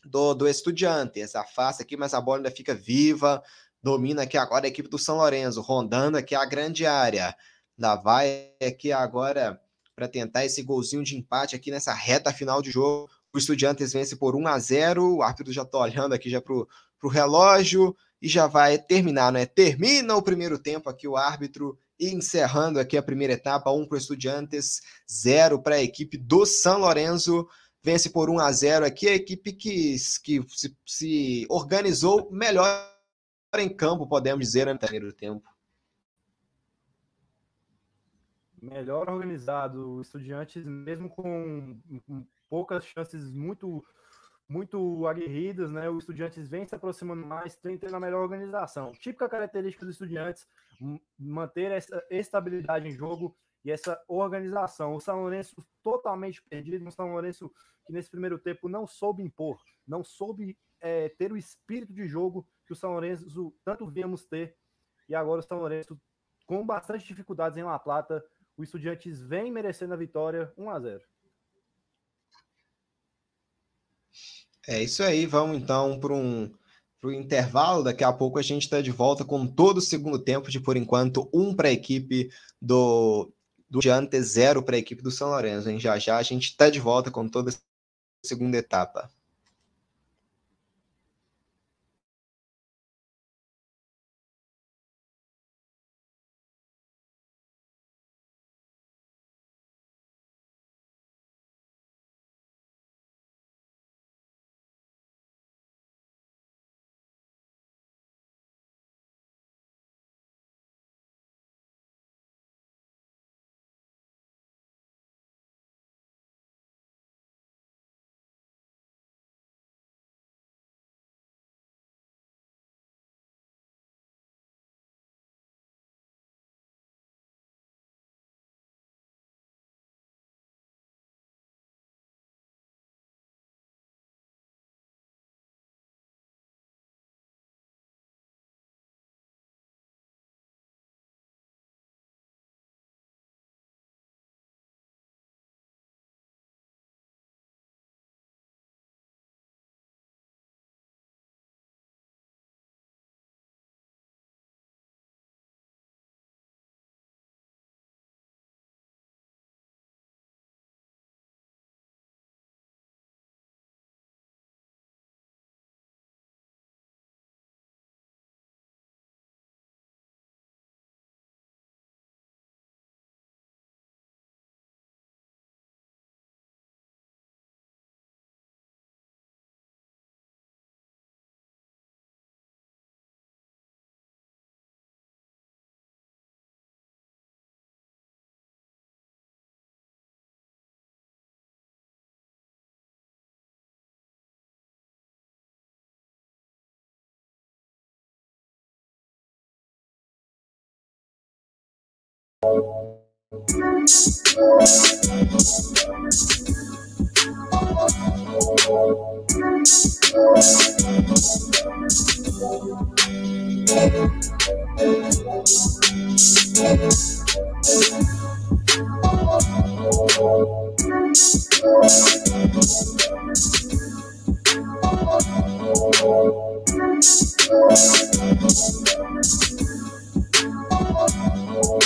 do, do Estudiantes. Afasta aqui, mas a bola ainda fica viva. Domina aqui agora a equipe do São Lourenço, rondando aqui a grande área. Ainda vai aqui agora para tentar esse golzinho de empate aqui nessa reta final de jogo. O Estudiantes vence por 1 a 0. O árbitro já está olhando aqui já para o relógio e já vai terminar, né? Termina o primeiro tempo aqui o árbitro encerrando aqui a primeira etapa, 1 para o Estudiantes, 0 para a equipe do São Lourenço vence por 1 a 0 aqui, a equipe que, que se, se organizou melhor em campo, podemos dizer, no primeiro tempo. Melhor organizado, o Estudiantes, mesmo com poucas chances muito muito aguerridas, né? O Estudiantes vem se aproximando mais, tem tendo a melhor organização. Típica característica dos Estudiantes, manter essa estabilidade em jogo e essa organização. O São Lourenço totalmente perdido, um São Lourenço que nesse primeiro tempo não soube impor, não soube é, ter o espírito de jogo que o São Lourenço tanto víamos ter. E agora o São Lourenço, com bastante dificuldades em La Plata, o Estudiantes vem merecendo a vitória 1 a 0. É isso aí, vamos então para um para o intervalo. Daqui a pouco a gente está de volta com todo o segundo tempo, de por enquanto, um para a equipe do, do Diante, zero para a equipe do São Lourenço. Hein? Já já a gente está de volta com toda a segunda etapa. Thank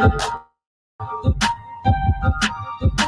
Thank you.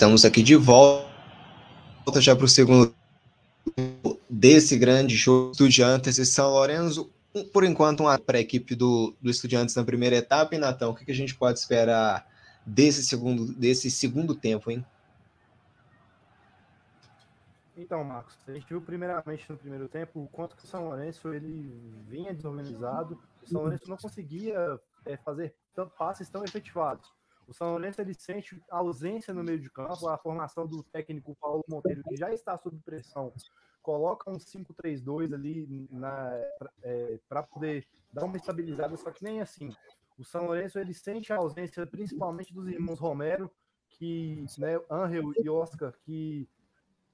Estamos aqui de volta já para o segundo desse grande jogo Estudiantes e São Lourenço. Por enquanto, uma para a equipe do, do Estudiantes na primeira etapa. E, Natão, o que, que a gente pode esperar desse segundo, desse segundo tempo, hein? Então, Marcos, a gente viu primeiramente no primeiro tempo o quanto que o São Lourenço ele vinha desorganizado. O São Lourenço não conseguia é, fazer passes tão efetivados. O São Lourenço ele sente a ausência no meio de campo, a formação do técnico Paulo Monteiro, que já está sob pressão, coloca um 5-3-2 ali para é, poder dar uma estabilizada, só que nem assim. O São Lourenço ele sente a ausência principalmente dos irmãos Romero, que, né, Angel e Oscar, que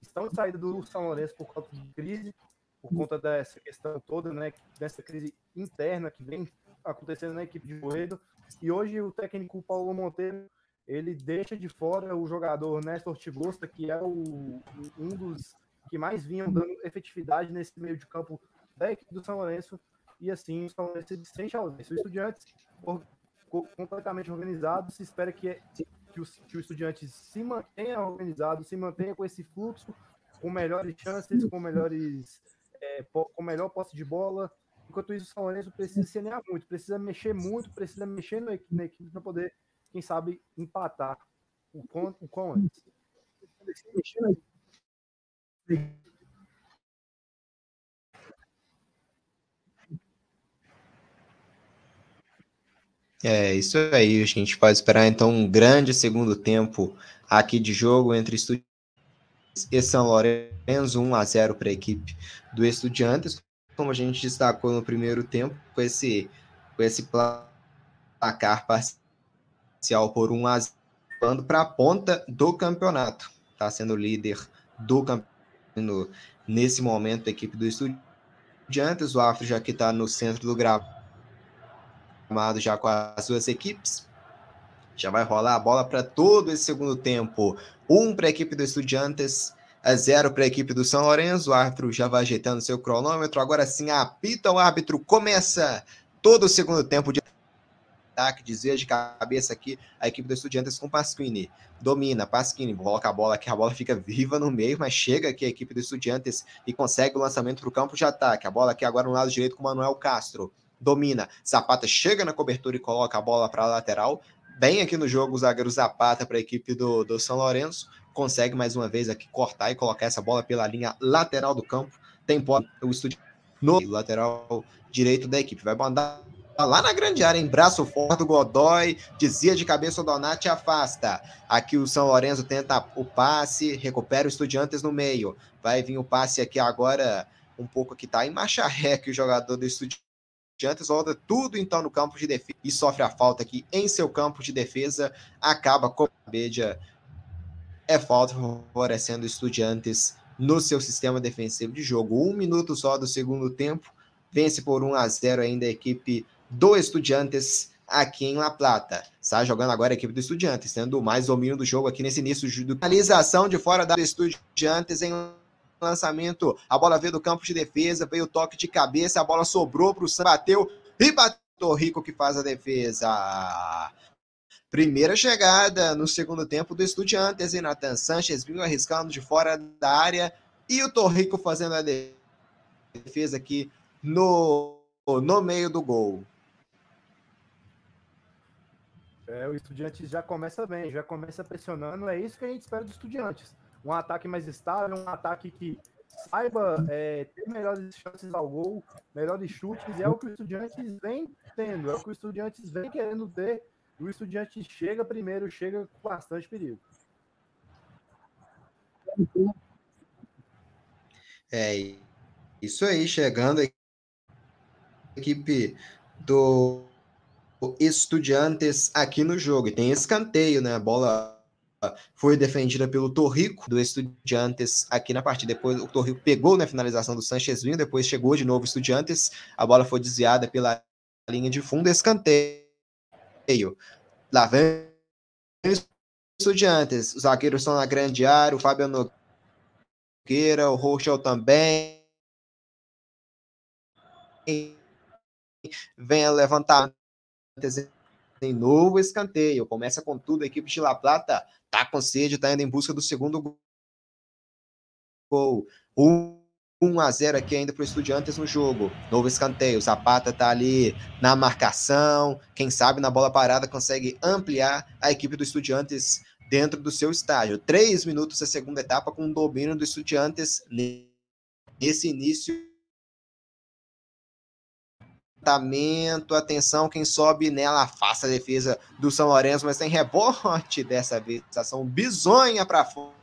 estão de saída do São Lourenço por conta de crise, por conta dessa questão toda, né, dessa crise interna que vem acontecendo na equipe de Boedo. E hoje o técnico Paulo Monteiro ele deixa de fora o jogador Néstor Tigosta, que é o, um dos que mais vinham dando efetividade nesse meio de campo da equipe do São Lourenço. E assim, o São Lourenço sente ausência. O Estudiantes, completamente organizado, se espera que, que, o, que o Estudiantes se mantenha organizado, se mantenha com esse fluxo, com melhores chances, com melhores é, com melhor posse de bola, Enquanto isso, o São Lourenço precisa se alinhar muito, precisa mexer muito, precisa mexer na equipe para poder, quem sabe, empatar o quão, o quão antes. É, isso aí. A gente pode esperar então um grande segundo tempo aqui de jogo entre Estudiantes e São Lourenço, 1 a 0 para a equipe do Estudiantes como a gente destacou no primeiro tempo, com esse, com esse placar parcial por 1 a 0 para a ponta do campeonato. Está sendo líder do campeonato nesse momento a equipe do Estudiantes. O Afro já que está no centro do gramado já com as duas equipes. Já vai rolar a bola para todo esse segundo tempo. Um para a equipe do Estudiantes, a zero para a equipe do São Lourenço. O árbitro já vai ajeitando seu cronômetro. Agora sim, apita o árbitro. Começa todo o segundo tempo de ataque, desvia de cabeça aqui a equipe do Estudiantes com Pasquini. Domina, Pasquini, coloca a bola aqui, a bola fica viva no meio, mas chega aqui a equipe do Estudiantes e consegue o lançamento para o campo de ataque. A bola aqui agora no lado direito com o Manuel Castro. Domina, Zapata chega na cobertura e coloca a bola para a lateral. Bem aqui no jogo o zagueiro Zapata para a equipe do, do São Lourenço consegue mais uma vez aqui cortar e colocar essa bola pela linha lateral do campo. Tem o estúdio no lateral direito da equipe. Vai mandar lá na grande área, em braço forte do Godoy, dizia de cabeça o Donati afasta. Aqui o São Lourenço tenta o passe, recupera o Estudiantes no meio. Vai vir o passe aqui agora, um pouco que tá em marcha ré que o jogador do Estudiantes volta tudo então no campo de defesa e sofre a falta aqui em seu campo de defesa. Acaba com a Bedia é falta favorecendo estudiantes no seu sistema defensivo de jogo. Um minuto só do segundo tempo, vence por 1 a 0 ainda a equipe do Estudiantes aqui em La Plata. Está jogando agora a equipe do Estudiantes, tendo mais domínio do jogo aqui nesse início de finalização de fora da Estudiantes em lançamento. A bola veio do campo de defesa, veio o toque de cabeça, a bola sobrou para o Sam, bateu e bateu Rico que faz a defesa. Primeira chegada no segundo tempo do Estudiantes e Nathan Sanches vindo arriscando de fora da área e o Torrico fazendo a defesa aqui no, no meio do gol. É, o Estudiantes já começa bem, já começa pressionando. É isso que a gente espera do Estudiantes. Um ataque mais estável, um ataque que saiba é, ter melhores chances ao gol, melhores chutes. E é o que o Estudiantes vem tendo, é o que o Estudiantes vem querendo ter o estudiante chega primeiro, chega com bastante perigo. É isso aí, chegando a equipe do Estudiantes aqui no jogo. E tem escanteio, né? A bola foi defendida pelo Torrico do Estudiantes aqui na partida. Depois o Torrico pegou na finalização do Sanchez Vinho, depois chegou de novo o Estudiantes. A bola foi desviada pela linha de fundo, escanteio meio. Lá vem Estudiantes. Os zagueiros estão na grande área, o Fábio Nogueira, o Rochel também. Vem levantar Tem novo escanteio. Começa com tudo. A equipe de La Plata tá com sede, tá indo em busca do segundo gol. 1 a 0 aqui ainda para o Estudiantes no jogo. Novo escanteio. Zapata tá ali na marcação. Quem sabe na bola parada consegue ampliar a equipe do Estudiantes dentro do seu estádio. Três minutos da segunda etapa com o domínio do Estudiantes nesse início atenção, quem sobe nela afasta a defesa do São Lourenço, mas tem rebote dessa vez, ação bizonha para fora.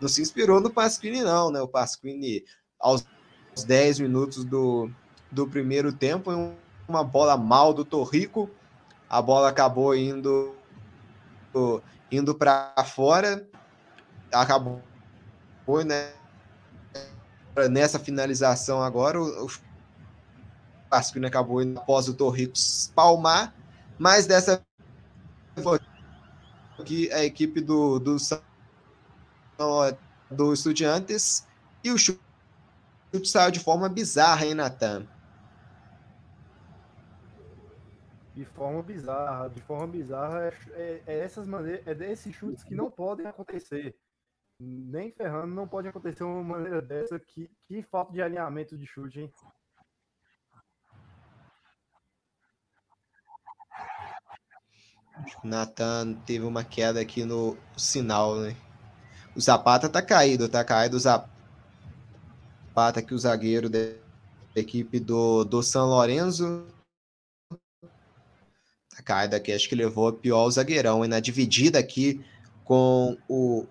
Não se inspirou no Pasquini não, né? O Pasquini aos 10 minutos do, do primeiro tempo, uma bola mal do Torrico, a bola acabou indo indo para fora, acabou né, nessa finalização agora, o, o Pasquini acabou indo após o Torrico palmar, mas dessa aqui a equipe do, do, do Estudiantes e o chute saiu de forma bizarra, hein, Natan? De forma bizarra, de forma bizarra, é, é, é essas maneiras, é desses chutes que não podem acontecer nem ferrando não pode acontecer uma maneira dessa. Que, que falta de alinhamento de chute, hein? O Nathan teve uma queda aqui no sinal, né? O Zapata tá caído, tá caído o Zapata aqui, o zagueiro da equipe do, do São Lourenço. Tá caído aqui, acho que levou a pior o zagueirão, e na dividida aqui com o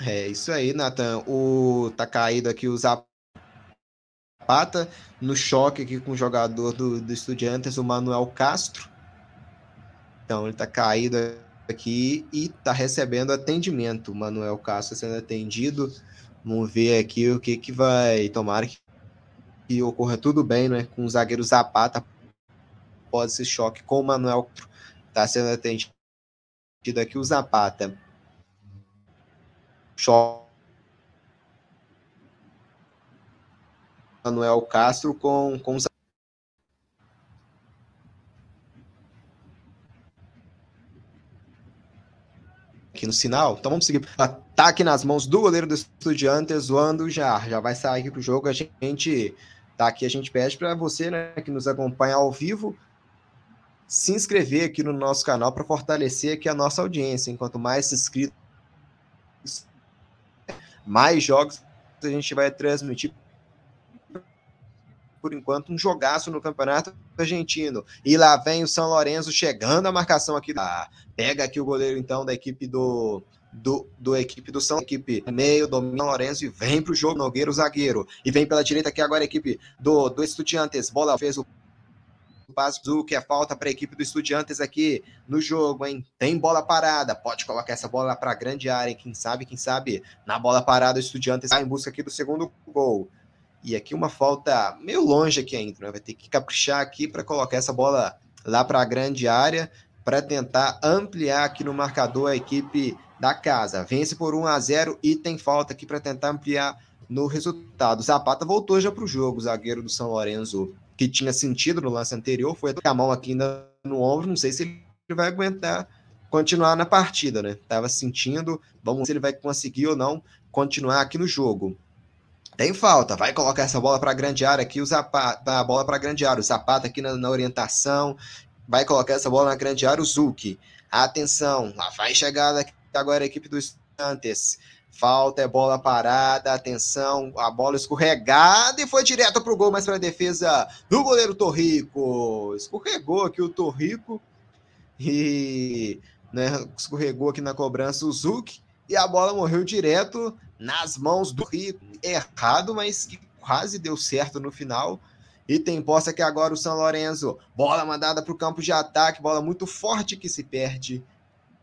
É isso aí, Nathan. O tá caído aqui o Zapata no choque aqui com o jogador do, do Estudiantes, o Manuel Castro. Então ele tá caído aqui e tá recebendo atendimento. O Manuel Castro sendo atendido. Vamos ver aqui o que que vai. Tomara que, que ocorra tudo bem, né? Com o zagueiro Zapata após esse choque com o Manuel. Tá sendo atendido aqui o Zapata choque Manuel Castro com, com os aqui no sinal. Então vamos seguir. Ataque nas mãos do goleiro do Estudiantes, zoando já. Já vai sair aqui pro jogo. A gente tá aqui, a gente pede para você, né, que nos acompanha ao vivo, se inscrever aqui no nosso canal para fortalecer aqui a nossa audiência. Enquanto mais inscritos mais jogos a gente vai transmitir por enquanto, um jogaço no Campeonato Argentino. E lá vem o São Lourenço chegando a marcação aqui. Pega aqui o goleiro, então, da equipe do, do, do equipe do São, equipe meio, domina Lourenço e vem para o jogo. Nogueira, o zagueiro. E vem pela direita aqui agora a equipe do, do Estudiantes. Bola fez o Pazu, que é falta para a equipe do Estudiantes aqui no jogo, hein? Tem bola parada, pode colocar essa bola para a grande área, quem sabe, quem sabe, na bola parada o Estudiantes vai em busca aqui do segundo gol. E aqui uma falta meio longe aqui ainda, né? Vai ter que caprichar aqui para colocar essa bola lá para a grande área, para tentar ampliar aqui no marcador a equipe da casa. Vence por 1 a 0 e tem falta aqui para tentar ampliar no resultado. Zapata voltou já para o jogo, zagueiro do São Lourenço que tinha sentido no lance anterior, foi a mão aqui no ombro, não sei se ele vai aguentar continuar na partida, né? Tava sentindo, vamos ver se ele vai conseguir ou não continuar aqui no jogo. Tem falta, vai colocar essa bola para grande área aqui, o Zapata, a bola para grande área, o Zapata aqui na, na, orientação, vai colocar essa bola na grande área, o Zuki. Atenção, lá vai chegar agora a equipe do Estudiantes. Falta, é bola parada, atenção, a bola escorregada e foi direto para o gol, mas para a defesa do goleiro Torrico. Escorregou aqui o Torrico e né, escorregou aqui na cobrança o Zuc e a bola morreu direto nas mãos do Rico. Errado, mas que quase deu certo no final. E tem posse aqui agora o São Lourenço. Bola mandada para o campo de ataque, bola muito forte que se perde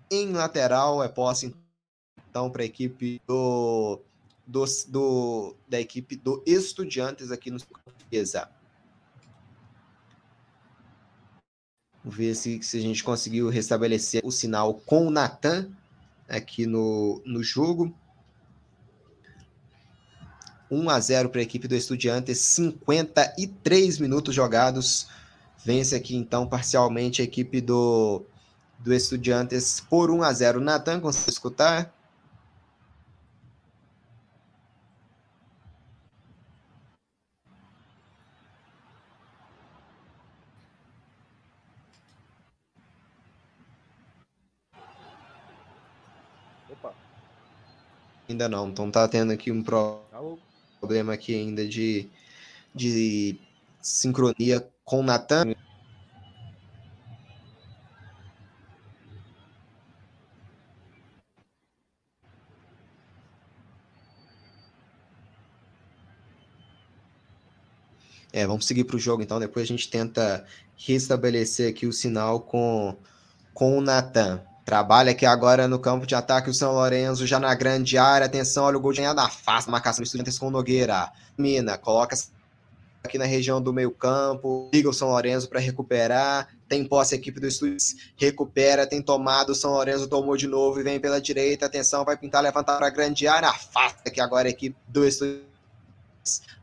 em lateral. É posse então para a equipe do, do, do, da equipe do Estudiantes aqui no defesa. Vamos ver se, se a gente conseguiu restabelecer o sinal com o Natan aqui no, no jogo. 1 a 0 para a equipe do Estudiantes, 53 minutos jogados. Vence aqui então parcialmente a equipe do, do Estudiantes por 1 a 0. Natan, consegue escutar? Opa. Ainda não, então tá tendo aqui um pro... problema aqui ainda de, de sincronia com o Natan. É, vamos seguir para o jogo, então. Depois a gente tenta restabelecer aqui o sinal com, com o Natan. Trabalha aqui agora no campo de ataque o São Lourenço, já na grande área. Atenção, olha o gol de da face, marcação do Estudiantes com o Nogueira. Mina, coloca aqui na região do meio campo, liga o São Lourenço para recuperar, tem posse a equipe do Estudiantes, recupera, tem tomado, o São Lourenço tomou de novo e vem pela direita, atenção, vai pintar, levantar para a grande área, afasta aqui agora a equipe do Estudiantes.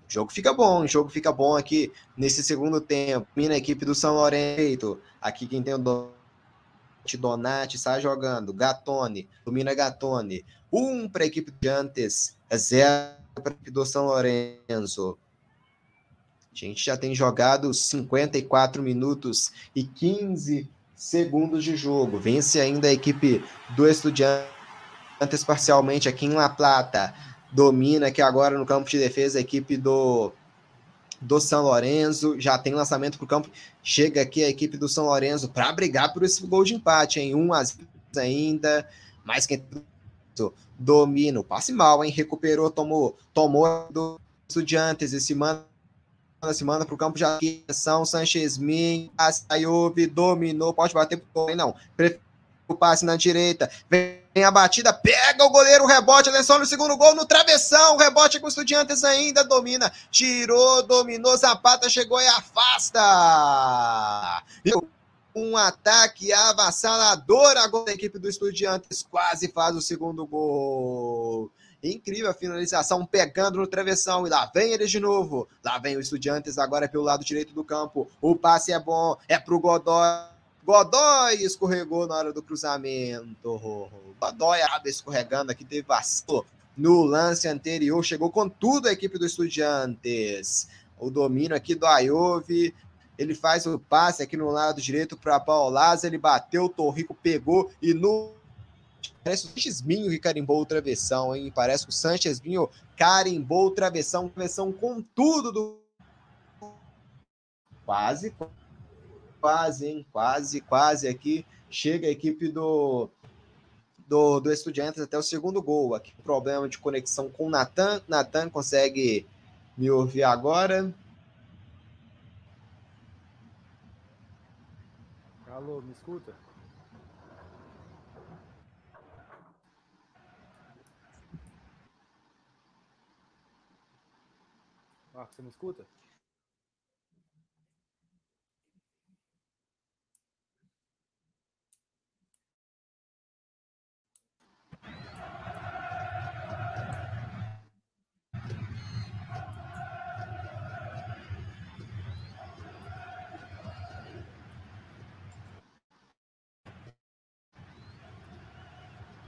O jogo fica bom, o jogo fica bom aqui nesse segundo tempo, mina a equipe do São Lourenço, aqui quem tem o Donati sai jogando, Gatone, domina Gatone, um para a equipe de Antes, zero para a equipe do São Lourenço. A gente já tem jogado 54 minutos e 15 segundos de jogo. Vence ainda a equipe do Estudiantes parcialmente aqui em La Plata. Domina aqui agora no campo de defesa a equipe do, do São Lourenço. Já tem lançamento para o campo. Chega aqui a equipe do São Lourenço para brigar por esse gol de empate em 1 a 0 ainda. Mas quem domina, o passe mal, hein? Recuperou, tomou, tomou do Estudiantes. Esse mano se manda para o campo de atenção, Sanchez Min, Ayub dominou, pode bater por não. O passe na direita, vem a batida, pega o goleiro, o rebote, atenção no segundo gol, no travessão, rebote com o Estudiantes ainda, domina, tirou, dominou, Zapata chegou e afasta. Um ataque avassalador agora da equipe do Estudiantes, quase faz o segundo gol. Incrível a finalização, pegando no travessão. E lá vem eles de novo. Lá vem o Estudiantes agora pelo lado direito do campo. O passe é bom, é pro Godoy. Godoy escorregou na hora do cruzamento. Godoy acaba escorregando aqui, teve vacilo no lance anterior. Chegou com tudo a equipe do Estudiantes. O domínio aqui do Ayove. Ele faz o passe aqui no lado direito para Lázaro. Ele bateu, o Torrico pegou e no Parece o Sanchez Minho que carimbou o travessão, hein? Parece que o Sanchez Minho carimbou o travessão, travessão com tudo do. Quase, quase, hein? Quase, quase aqui. Chega a equipe do, do, do Estudiantes até o segundo gol. Aqui problema de conexão com o Natan. Natan consegue me ouvir agora. Alô, me escuta? Marcos, você me escuta?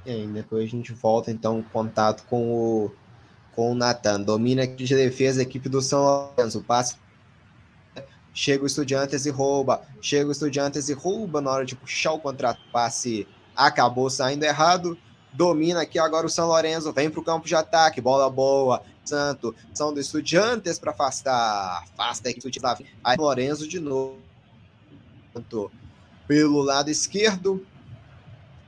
E aí, depois a gente volta então contato com o com o Natan. Domina de defesa a equipe do São Lourenço. Passa. Chega o Estudiantes e rouba. Chega o Estudiantes e rouba na hora de puxar o contra-passe. Acabou saindo errado. Domina aqui agora o São Lourenço. Vem para o campo de ataque. Bola boa. Santo. São do Estudiantes para afastar. Afasta a equipe do Aí Lourenço de novo. Pelo lado esquerdo.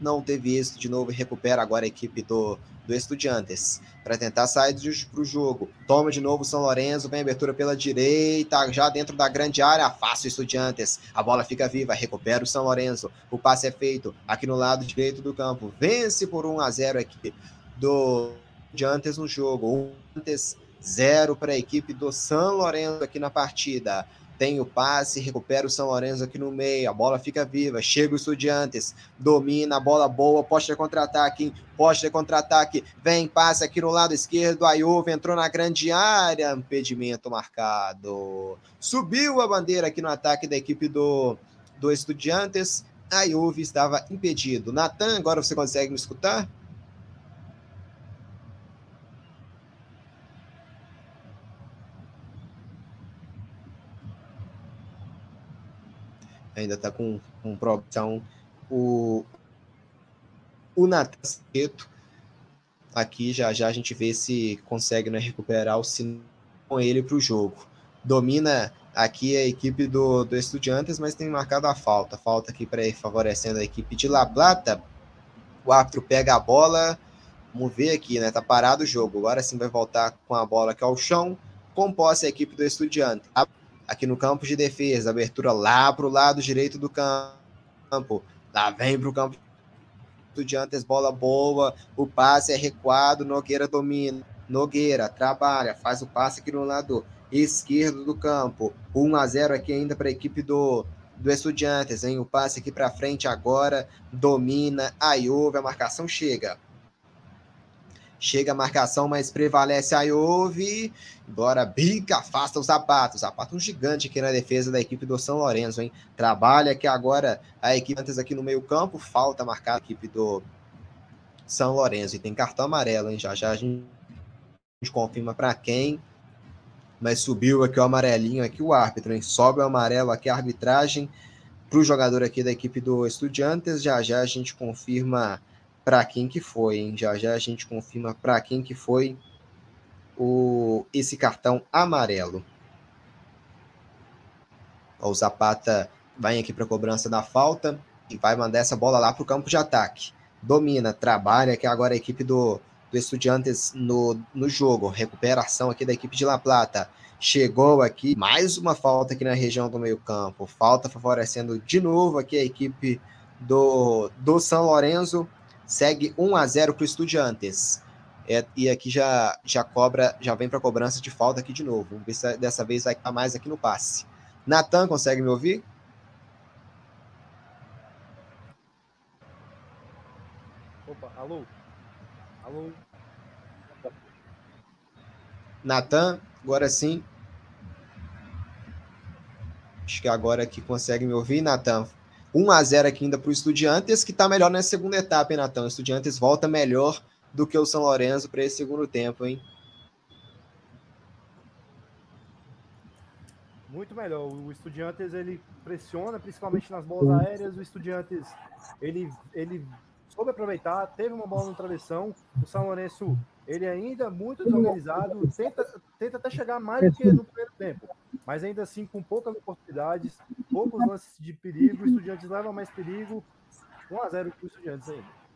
Não teve êxito de novo. Recupera agora a equipe do do Estudiantes para tentar sair para o jogo. Toma de novo o São Lourenço, vem abertura pela direita, já dentro da grande área, o Estudiantes. A bola fica viva, recupera o São Lourenço. O passe é feito aqui no lado direito do campo. Vence por 1 a 0 aqui do Estudiantes no jogo. 1 antes 0 para a equipe do São Lourenço aqui na partida. Tem o passe, recupera o São Lourenço aqui no meio, a bola fica viva, chega o Estudiantes, domina a bola boa, ter contra-ataque, ter contra-ataque, vem, passe aqui no lado esquerdo, a Juve entrou na grande área, impedimento marcado. Subiu a bandeira aqui no ataque da equipe do, do Estudiantes, a Juve estava impedido. Natan, agora você consegue me escutar? Ainda está com, com produção. O, o Natan aqui já já a gente vê se consegue né, recuperar o sinal com ele para o jogo. Domina aqui a equipe do, do Estudiantes, mas tem marcado a falta. Falta aqui para favorecendo a equipe de La Plata. O árbitro pega a bola. Vamos ver aqui, né? Tá parado o jogo. Agora sim vai voltar com a bola aqui ao chão. Com posse a equipe do Estudiantes aqui no campo de defesa, abertura lá para o lado direito do campo, lá vem para o campo Estudiantes, bola boa, o passe é recuado, Nogueira domina, Nogueira trabalha, faz o passe aqui no lado esquerdo do campo, 1 a 0 aqui ainda para a equipe do, do Estudiantes, hein? o passe aqui para frente agora, domina, aí houve, a marcação chega, Chega a marcação, mas prevalece a Iove. Embora bica, afasta os sapatos. Sapato um gigante aqui na defesa da equipe do São Lourenço, hein? Trabalha aqui agora a equipe antes aqui no meio-campo. Falta marcar a equipe do São Lourenço. E tem cartão amarelo, hein? Já já a gente confirma para quem. Mas subiu aqui o amarelinho aqui o árbitro, hein? Sobe o amarelo aqui a arbitragem para o jogador aqui da equipe do Estudiantes. Já já a gente confirma para quem que foi, hein? Já já a gente confirma para quem que foi o esse cartão amarelo. O Zapata vai aqui para cobrança da falta e vai mandar essa bola lá para o campo de ataque. Domina, trabalha que agora a equipe do, do Estudiantes no, no jogo. Recuperação aqui da equipe de La Plata. Chegou aqui, mais uma falta aqui na região do meio-campo. Falta favorecendo de novo aqui a equipe do, do São Lourenço segue 1 a 0 para o Estudiantes. É, e aqui já, já cobra, já vem para cobrança de falta aqui de novo. Vamos ver se dessa vez vai estar mais aqui no passe. Natan, consegue me ouvir? Opa, alô? Alô? Natan, agora sim. Acho que agora aqui consegue me ouvir, Natan. 1 a 0 aqui ainda para o Estudiantes, que está melhor nessa segunda etapa, hein, Natão? O Estudiantes volta melhor do que o São Lourenço para esse segundo tempo, hein? Muito melhor. O Estudiantes ele pressiona, principalmente nas bolas aéreas. O Estudiantes ele, ele soube aproveitar, teve uma bola no travessão. O São Lourenço ele ainda muito desorganizado, tenta, tenta até chegar mais do que no primeiro tempo mas ainda assim com poucas oportunidades, poucos lances de perigo, o Estudiantes leva mais perigo, 1 a 0 para o Estudiantes ainda.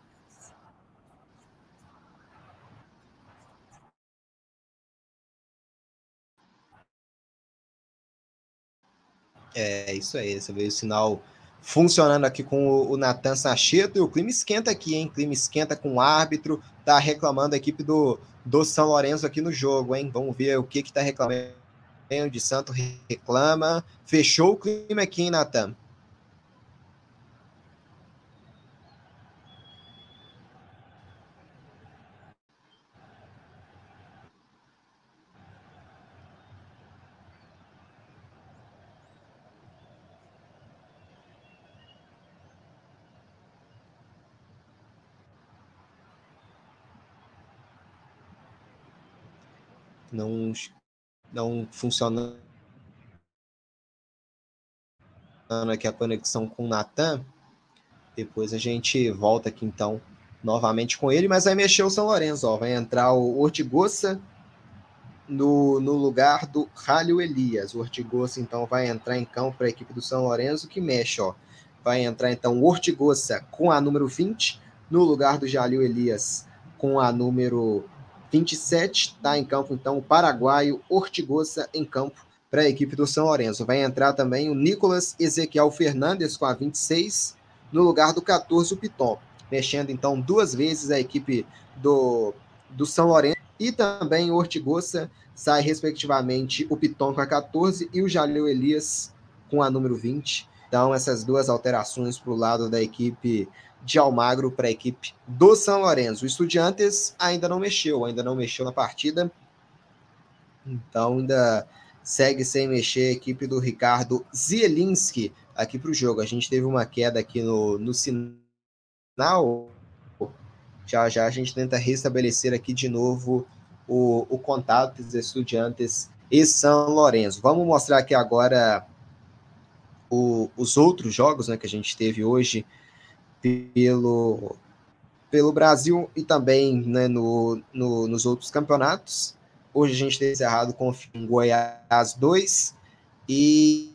É, isso aí, você vê o sinal funcionando aqui com o, o Natan Sacheto e o clima esquenta aqui, hein? Clima esquenta com o árbitro, tá reclamando a equipe do, do São Lourenço aqui no jogo, hein? Vamos ver o que que tá reclamando de Santo reclama. Fechou o clima aqui, hein, Natan? Não não funcionando aqui a conexão com o Natan. Depois a gente volta aqui então novamente com ele, mas vai mexer o São Lourenço, ó. Vai entrar o Ortigosa no, no lugar do Ralho Elias. O Ortigosa então vai entrar em campo para a equipe do São Lourenço que mexe, ó. Vai entrar então o Ortigosa com a número 20 no lugar do Jalil Elias com a número 27 está em campo, então, o paraguaio Ortigosa em campo para a equipe do São Lourenço. Vai entrar também o Nicolas Ezequiel Fernandes com a 26, no lugar do 14, o Piton. Mexendo, então, duas vezes a equipe do, do São Lourenço. E também o Ortigosa sai respectivamente o Piton com a 14 e o Jaleu Elias com a número 20. Então, essas duas alterações para o lado da equipe de Almagro para a equipe do São Lourenço. O Estudiantes ainda não mexeu, ainda não mexeu na partida. Então, ainda segue sem mexer a equipe do Ricardo Zielinski aqui para o jogo. A gente teve uma queda aqui no, no sinal. Já já a gente tenta restabelecer aqui de novo o, o contato dos estudantes e São Lourenço. Vamos mostrar aqui agora o, os outros jogos né, que a gente teve hoje pelo, pelo Brasil e também né, no, no, nos outros campeonatos. Hoje a gente tem encerrado com o Goiás 2 e,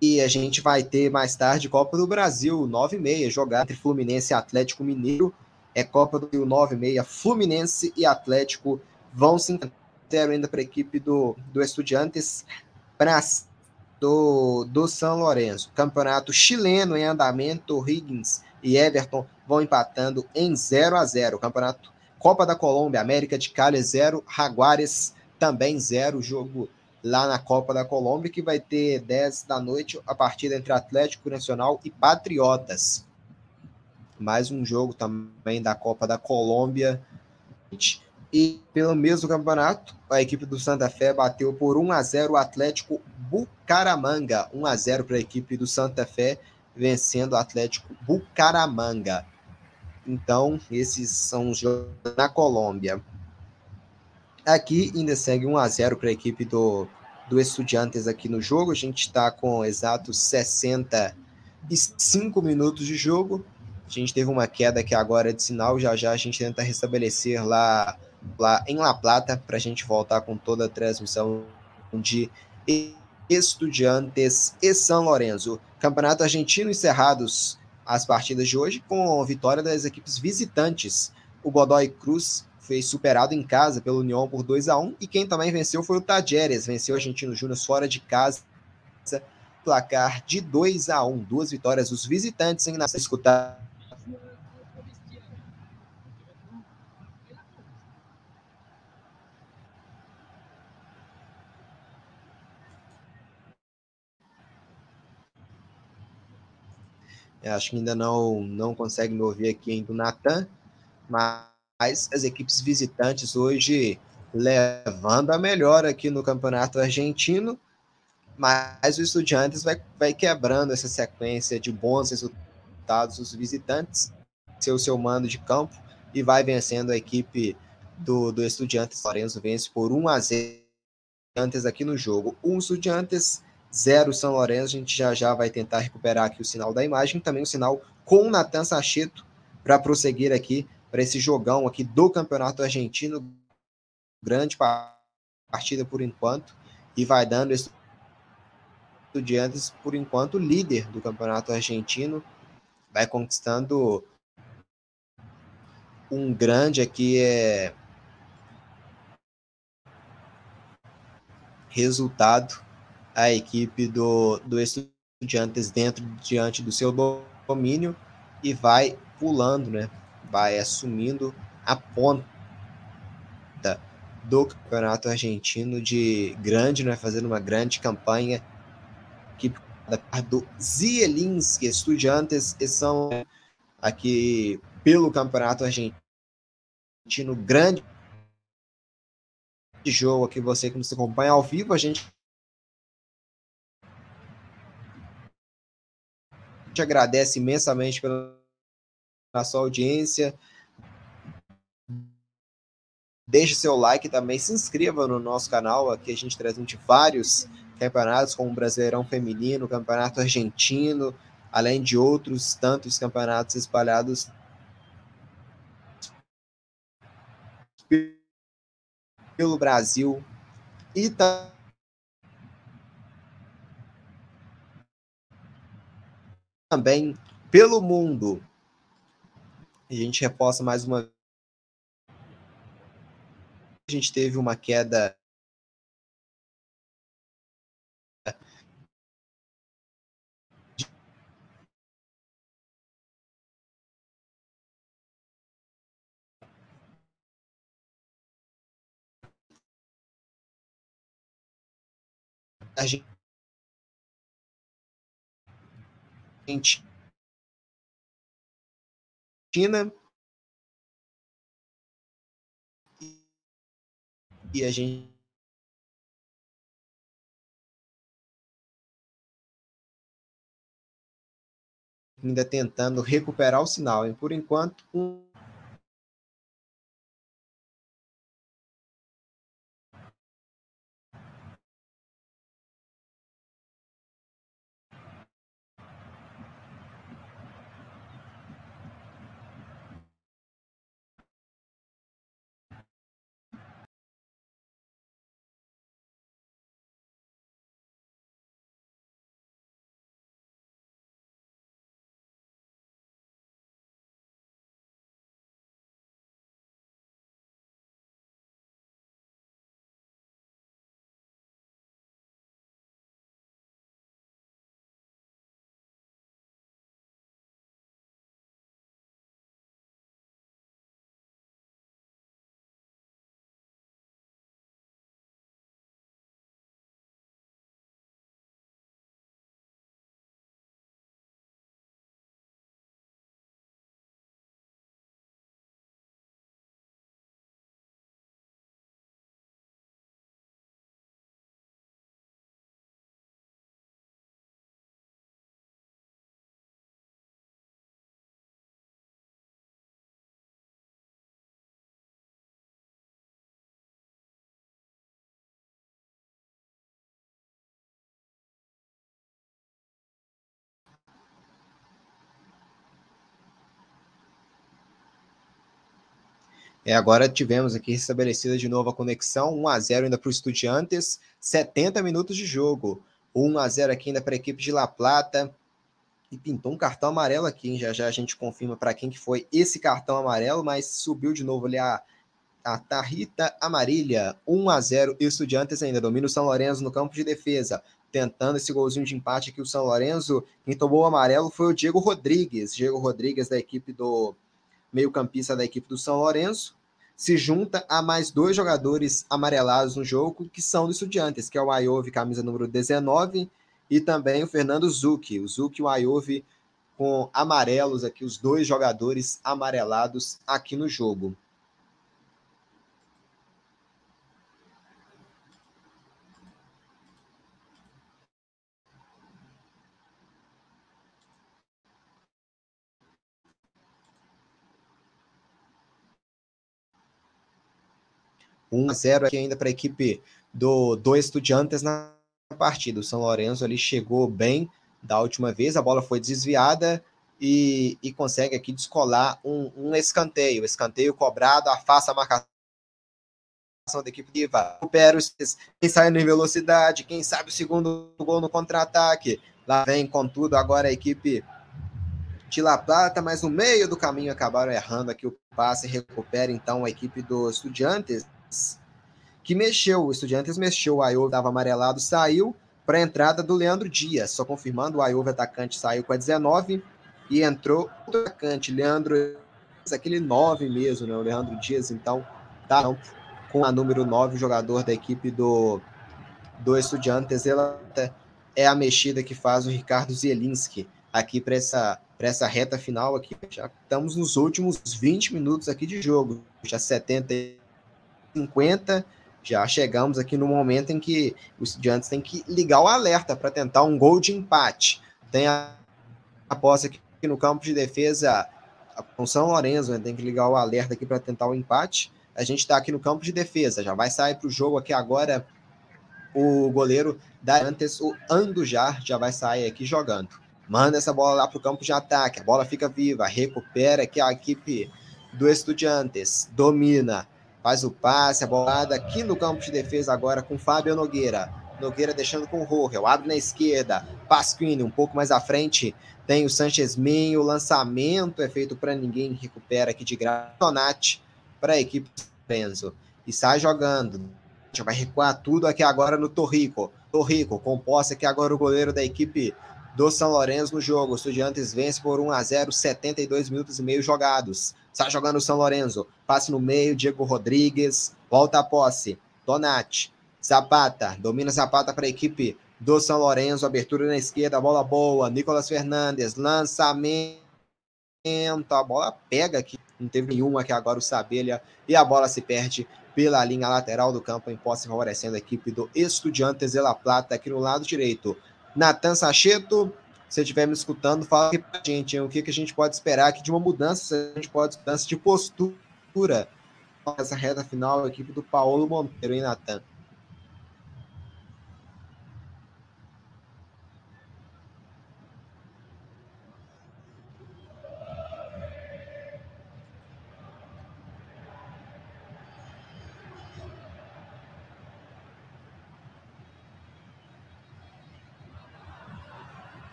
e a gente vai ter mais tarde Copa do Brasil, 9 e meia, jogar entre Fluminense e Atlético Mineiro. É Copa do Brasil 9 e meia, Fluminense e Atlético vão se encontrar ainda para a equipe do, do Estudiantes do, do São Lourenço. Campeonato chileno em andamento, Higgins e Everton vão empatando em 0 a 0 Campeonato Copa da Colômbia, América de Cali 0, Jaguares também 0, jogo lá na Copa da Colômbia, que vai ter 10 da noite a partida entre Atlético Nacional e Patriotas. Mais um jogo também da Copa da Colômbia. E pelo mesmo campeonato, a equipe do Santa Fé bateu por 1 a 0 o Atlético Bucaramanga. 1 a 0 para a equipe do Santa Fé, vencendo o Atlético Bucaramanga. Então, esses são os jogos na Colômbia. Aqui ainda segue 1 a 0 para a equipe do, do Estudiantes aqui no jogo. A gente está com exatos 65 minutos de jogo. A gente teve uma queda aqui agora de sinal. Já já a gente tenta restabelecer lá lá em La Plata para a gente voltar com toda a transmissão de Estudiantes e São Lourenço. Campeonato Argentino encerrados as partidas de hoje com a vitória das equipes visitantes. O Godoy Cruz foi superado em casa pelo União por 2 a 1 e quem também venceu foi o Tajeres, venceu o Argentino Júnior fora de casa, placar de 2 a 1, duas vitórias dos visitantes em escutar acho que ainda não, não consegue me ouvir aqui ainda o Natan, mas as equipes visitantes hoje levando a melhor aqui no campeonato argentino, mas o Estudiantes vai, vai quebrando essa sequência de bons resultados dos visitantes, seu seu mando de campo, e vai vencendo a equipe do, do Estudiantes. Lorenzo vence por 1 a 0 antes aqui no jogo. Um Estudiantes 0 São Lourenço. A gente já já vai tentar recuperar aqui o sinal da imagem, também o sinal com o Natan Sacheto para prosseguir aqui para esse jogão aqui do Campeonato Argentino. Grande partida por enquanto e vai dando Estudiantes por enquanto líder do Campeonato Argentino, vai conquistando um grande aqui é resultado a equipe do, do Estudiantes dentro diante do seu domínio e vai pulando, né? Vai assumindo a ponta do campeonato argentino de grande, né? Fazendo uma grande campanha. Equipe do Zielinski, Estudiantes, e são aqui pelo campeonato argentino grande jogo aqui você que nos acompanha ao vivo a gente gente agradece imensamente pela sua audiência. Deixe seu like também, se inscreva no nosso canal. Aqui a gente transmite vários campeonatos, como o Brasileirão Feminino, Campeonato Argentino, além de outros tantos campeonatos espalhados pelo Brasil e também também pelo mundo. A gente reposta mais uma a gente teve uma queda Argentina e a gente ainda tentando recuperar o sinal. E por enquanto, um É, agora tivemos aqui estabelecida de novo a conexão, 1 a 0 ainda para o Estudiantes, 70 minutos de jogo. 1 a 0 aqui ainda para a equipe de La Plata. E pintou um cartão amarelo aqui, hein? já já a gente confirma para quem que foi esse cartão amarelo, mas subiu de novo ali a, a tarrita amarilla. 1 a 0 Estudiantes ainda domina o São Lourenço no campo de defesa, tentando esse golzinho de empate aqui o São Lourenço. Quem tomou o amarelo foi o Diego Rodrigues, Diego Rodrigues da equipe do meio-campista da equipe do São Lourenço, se junta a mais dois jogadores amarelados no jogo, que são do Estudiantes, que é o Ayove, camisa número 19, e também o Fernando Zucchi. O Zucchi e o Ayove com amarelos aqui, os dois jogadores amarelados aqui no jogo. 1 a 0 aqui ainda para a equipe do, do Estudiantes na partida. O São Lourenço ali chegou bem da última vez, a bola foi desviada e, e consegue aqui descolar um, um escanteio. Escanteio cobrado, afasta a marcação da equipe viva. Recupera quem sai em velocidade, quem sabe o segundo gol no contra-ataque. Lá vem com tudo agora a equipe de La Plata, mas no meio do caminho acabaram errando aqui o passe. Recupera então a equipe do Estudiantes que mexeu, o Estudiantes mexeu, o Ayov estava amarelado, saiu para a entrada do Leandro Dias, só confirmando, o Ayov atacante saiu com a 19 e entrou o atacante, Leandro, aquele 9 mesmo, né, o Leandro Dias, então, tá com a número 9, jogador da equipe do, do Estudiantes, ela é a mexida que faz o Ricardo Zielinski aqui para essa, essa reta final aqui, já estamos nos últimos 20 minutos aqui de jogo, já 70 50, já chegamos aqui no momento em que os estudiantes têm que ligar o alerta para tentar um gol de empate. Tem a aposta aqui no campo de defesa com São Lourenço, né? tem que ligar o alerta aqui para tentar o empate. A gente está aqui no campo de defesa, já vai sair para o jogo aqui agora o goleiro da antes, o Andujar, já vai sair aqui jogando. Manda essa bola lá para o campo de ataque, a bola fica viva, recupera aqui a equipe do Estudiantes, domina, faz o passe, a bolada aqui no campo de defesa agora com Fábio Nogueira. Nogueira deixando com o Rogel, abre na esquerda, Pasquini um pouco mais à frente, tem o Sanchez Minho, o lançamento é feito para ninguém, recupera aqui de graça, Donati para a equipe Benzo, e sai jogando, já vai recuar tudo aqui agora no Torrico, Torrico, composta aqui agora o goleiro da equipe do São Lourenço no jogo. O Estudiantes vence por 1 a 0, 72 minutos e meio jogados. Está jogando o São Lourenço. Passe no meio, Diego Rodrigues. Volta a posse. Donati. Zapata, domina Zapata para a equipe do São Lourenço, abertura na esquerda, bola boa, Nicolas Fernandes, lançamento, a bola pega aqui, não teve nenhuma aqui agora o Sabelha, e a bola se perde pela linha lateral do campo, em posse favorecendo a equipe do Estudiantes de La Plata aqui no lado direito. Natan Sacheto, se estiver me escutando, fala aqui pra gente hein, o que, que a gente pode esperar aqui de uma mudança, a gente pode mudança de postura nessa reta final, a equipe do Paulo Monteiro, hein, Natan?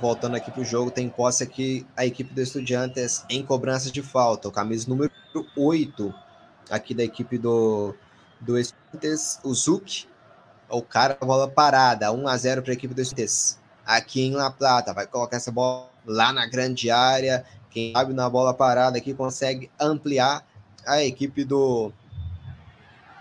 Voltando aqui para o jogo, tem posse aqui a equipe do Estudiantes em cobrança de falta. O camisa número 8 aqui da equipe do, do Estudiantes, o Zuc, o cara a bola parada, 1 a 0 para a equipe do Estudiantes. Aqui em La Plata, vai colocar essa bola lá na grande área. Quem sabe na bola parada aqui consegue ampliar a equipe do,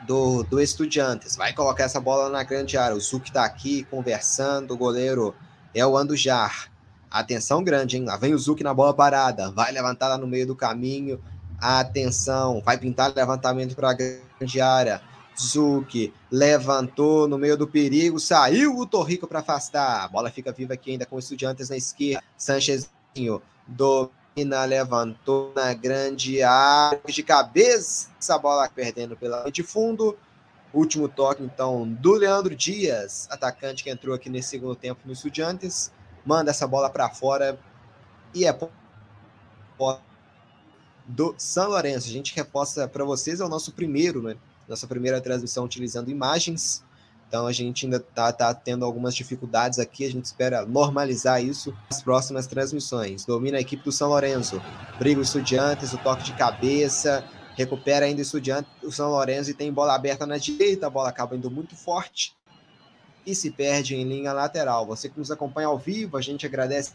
do, do Estudiantes. Vai colocar essa bola na grande área. O Zuc está aqui conversando, o goleiro é o Andujar. Atenção grande, hein? Lá vem o Zuc na bola parada. Vai levantar lá no meio do caminho. Atenção. Vai pintar levantamento para a grande área. Zuc levantou no meio do perigo. Saiu o Torrico para afastar. A bola fica viva aqui ainda com os estudiantes na esquerda. Sanchezinho domina, levantou na grande área. De cabeça, essa bola perdendo pela de fundo. Último toque, então, do Leandro Dias, atacante que entrou aqui nesse segundo tempo no Estudiantes. Manda essa bola para fora e é do São Lourenço. A gente reposta para vocês, é o nosso primeiro, né? Nossa primeira transmissão utilizando imagens. Então a gente ainda tá, tá tendo algumas dificuldades aqui. A gente espera normalizar isso nas próximas transmissões. Domina a equipe do São Lourenço. Briga os estudiantes, o toque de cabeça recupera ainda o Estudiante, o São Lourenço e tem bola aberta na direita, a bola acaba indo muito forte e se perde em linha lateral. Você que nos acompanha ao vivo, a gente agradece.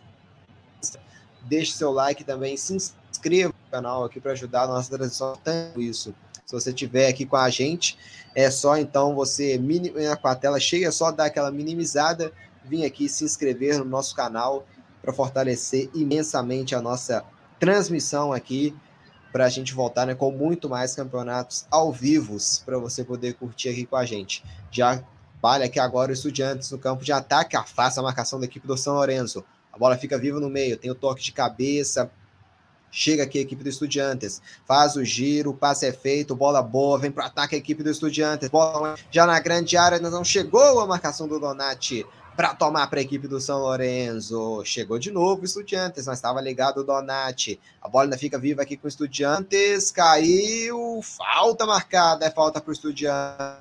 Deixe seu like também, se inscreva no canal aqui para ajudar a nossa transmissão. Tanto isso. Se você estiver aqui com a gente, é só então você com a tela cheia, é só dar aquela minimizada, vir aqui se inscrever no nosso canal para fortalecer imensamente a nossa transmissão aqui para a gente voltar né, com muito mais campeonatos ao vivo para você poder curtir aqui com a gente. Já vale aqui agora o Estudiantes no campo de ataque, afasta a marcação da equipe do São Lourenço. A bola fica viva no meio, tem o toque de cabeça. Chega aqui a equipe do Estudiantes, faz o giro, o passe é feito, bola boa, vem para o ataque a equipe do Estudiantes, bola já na grande área, não chegou a marcação do Donati para tomar para a equipe do São Lourenço. Chegou de novo o Estudiantes, mas estava ligado o Donati. A bola ainda fica viva aqui com o Estudiantes. Caiu. Falta marcada. É falta para o Estudiantes.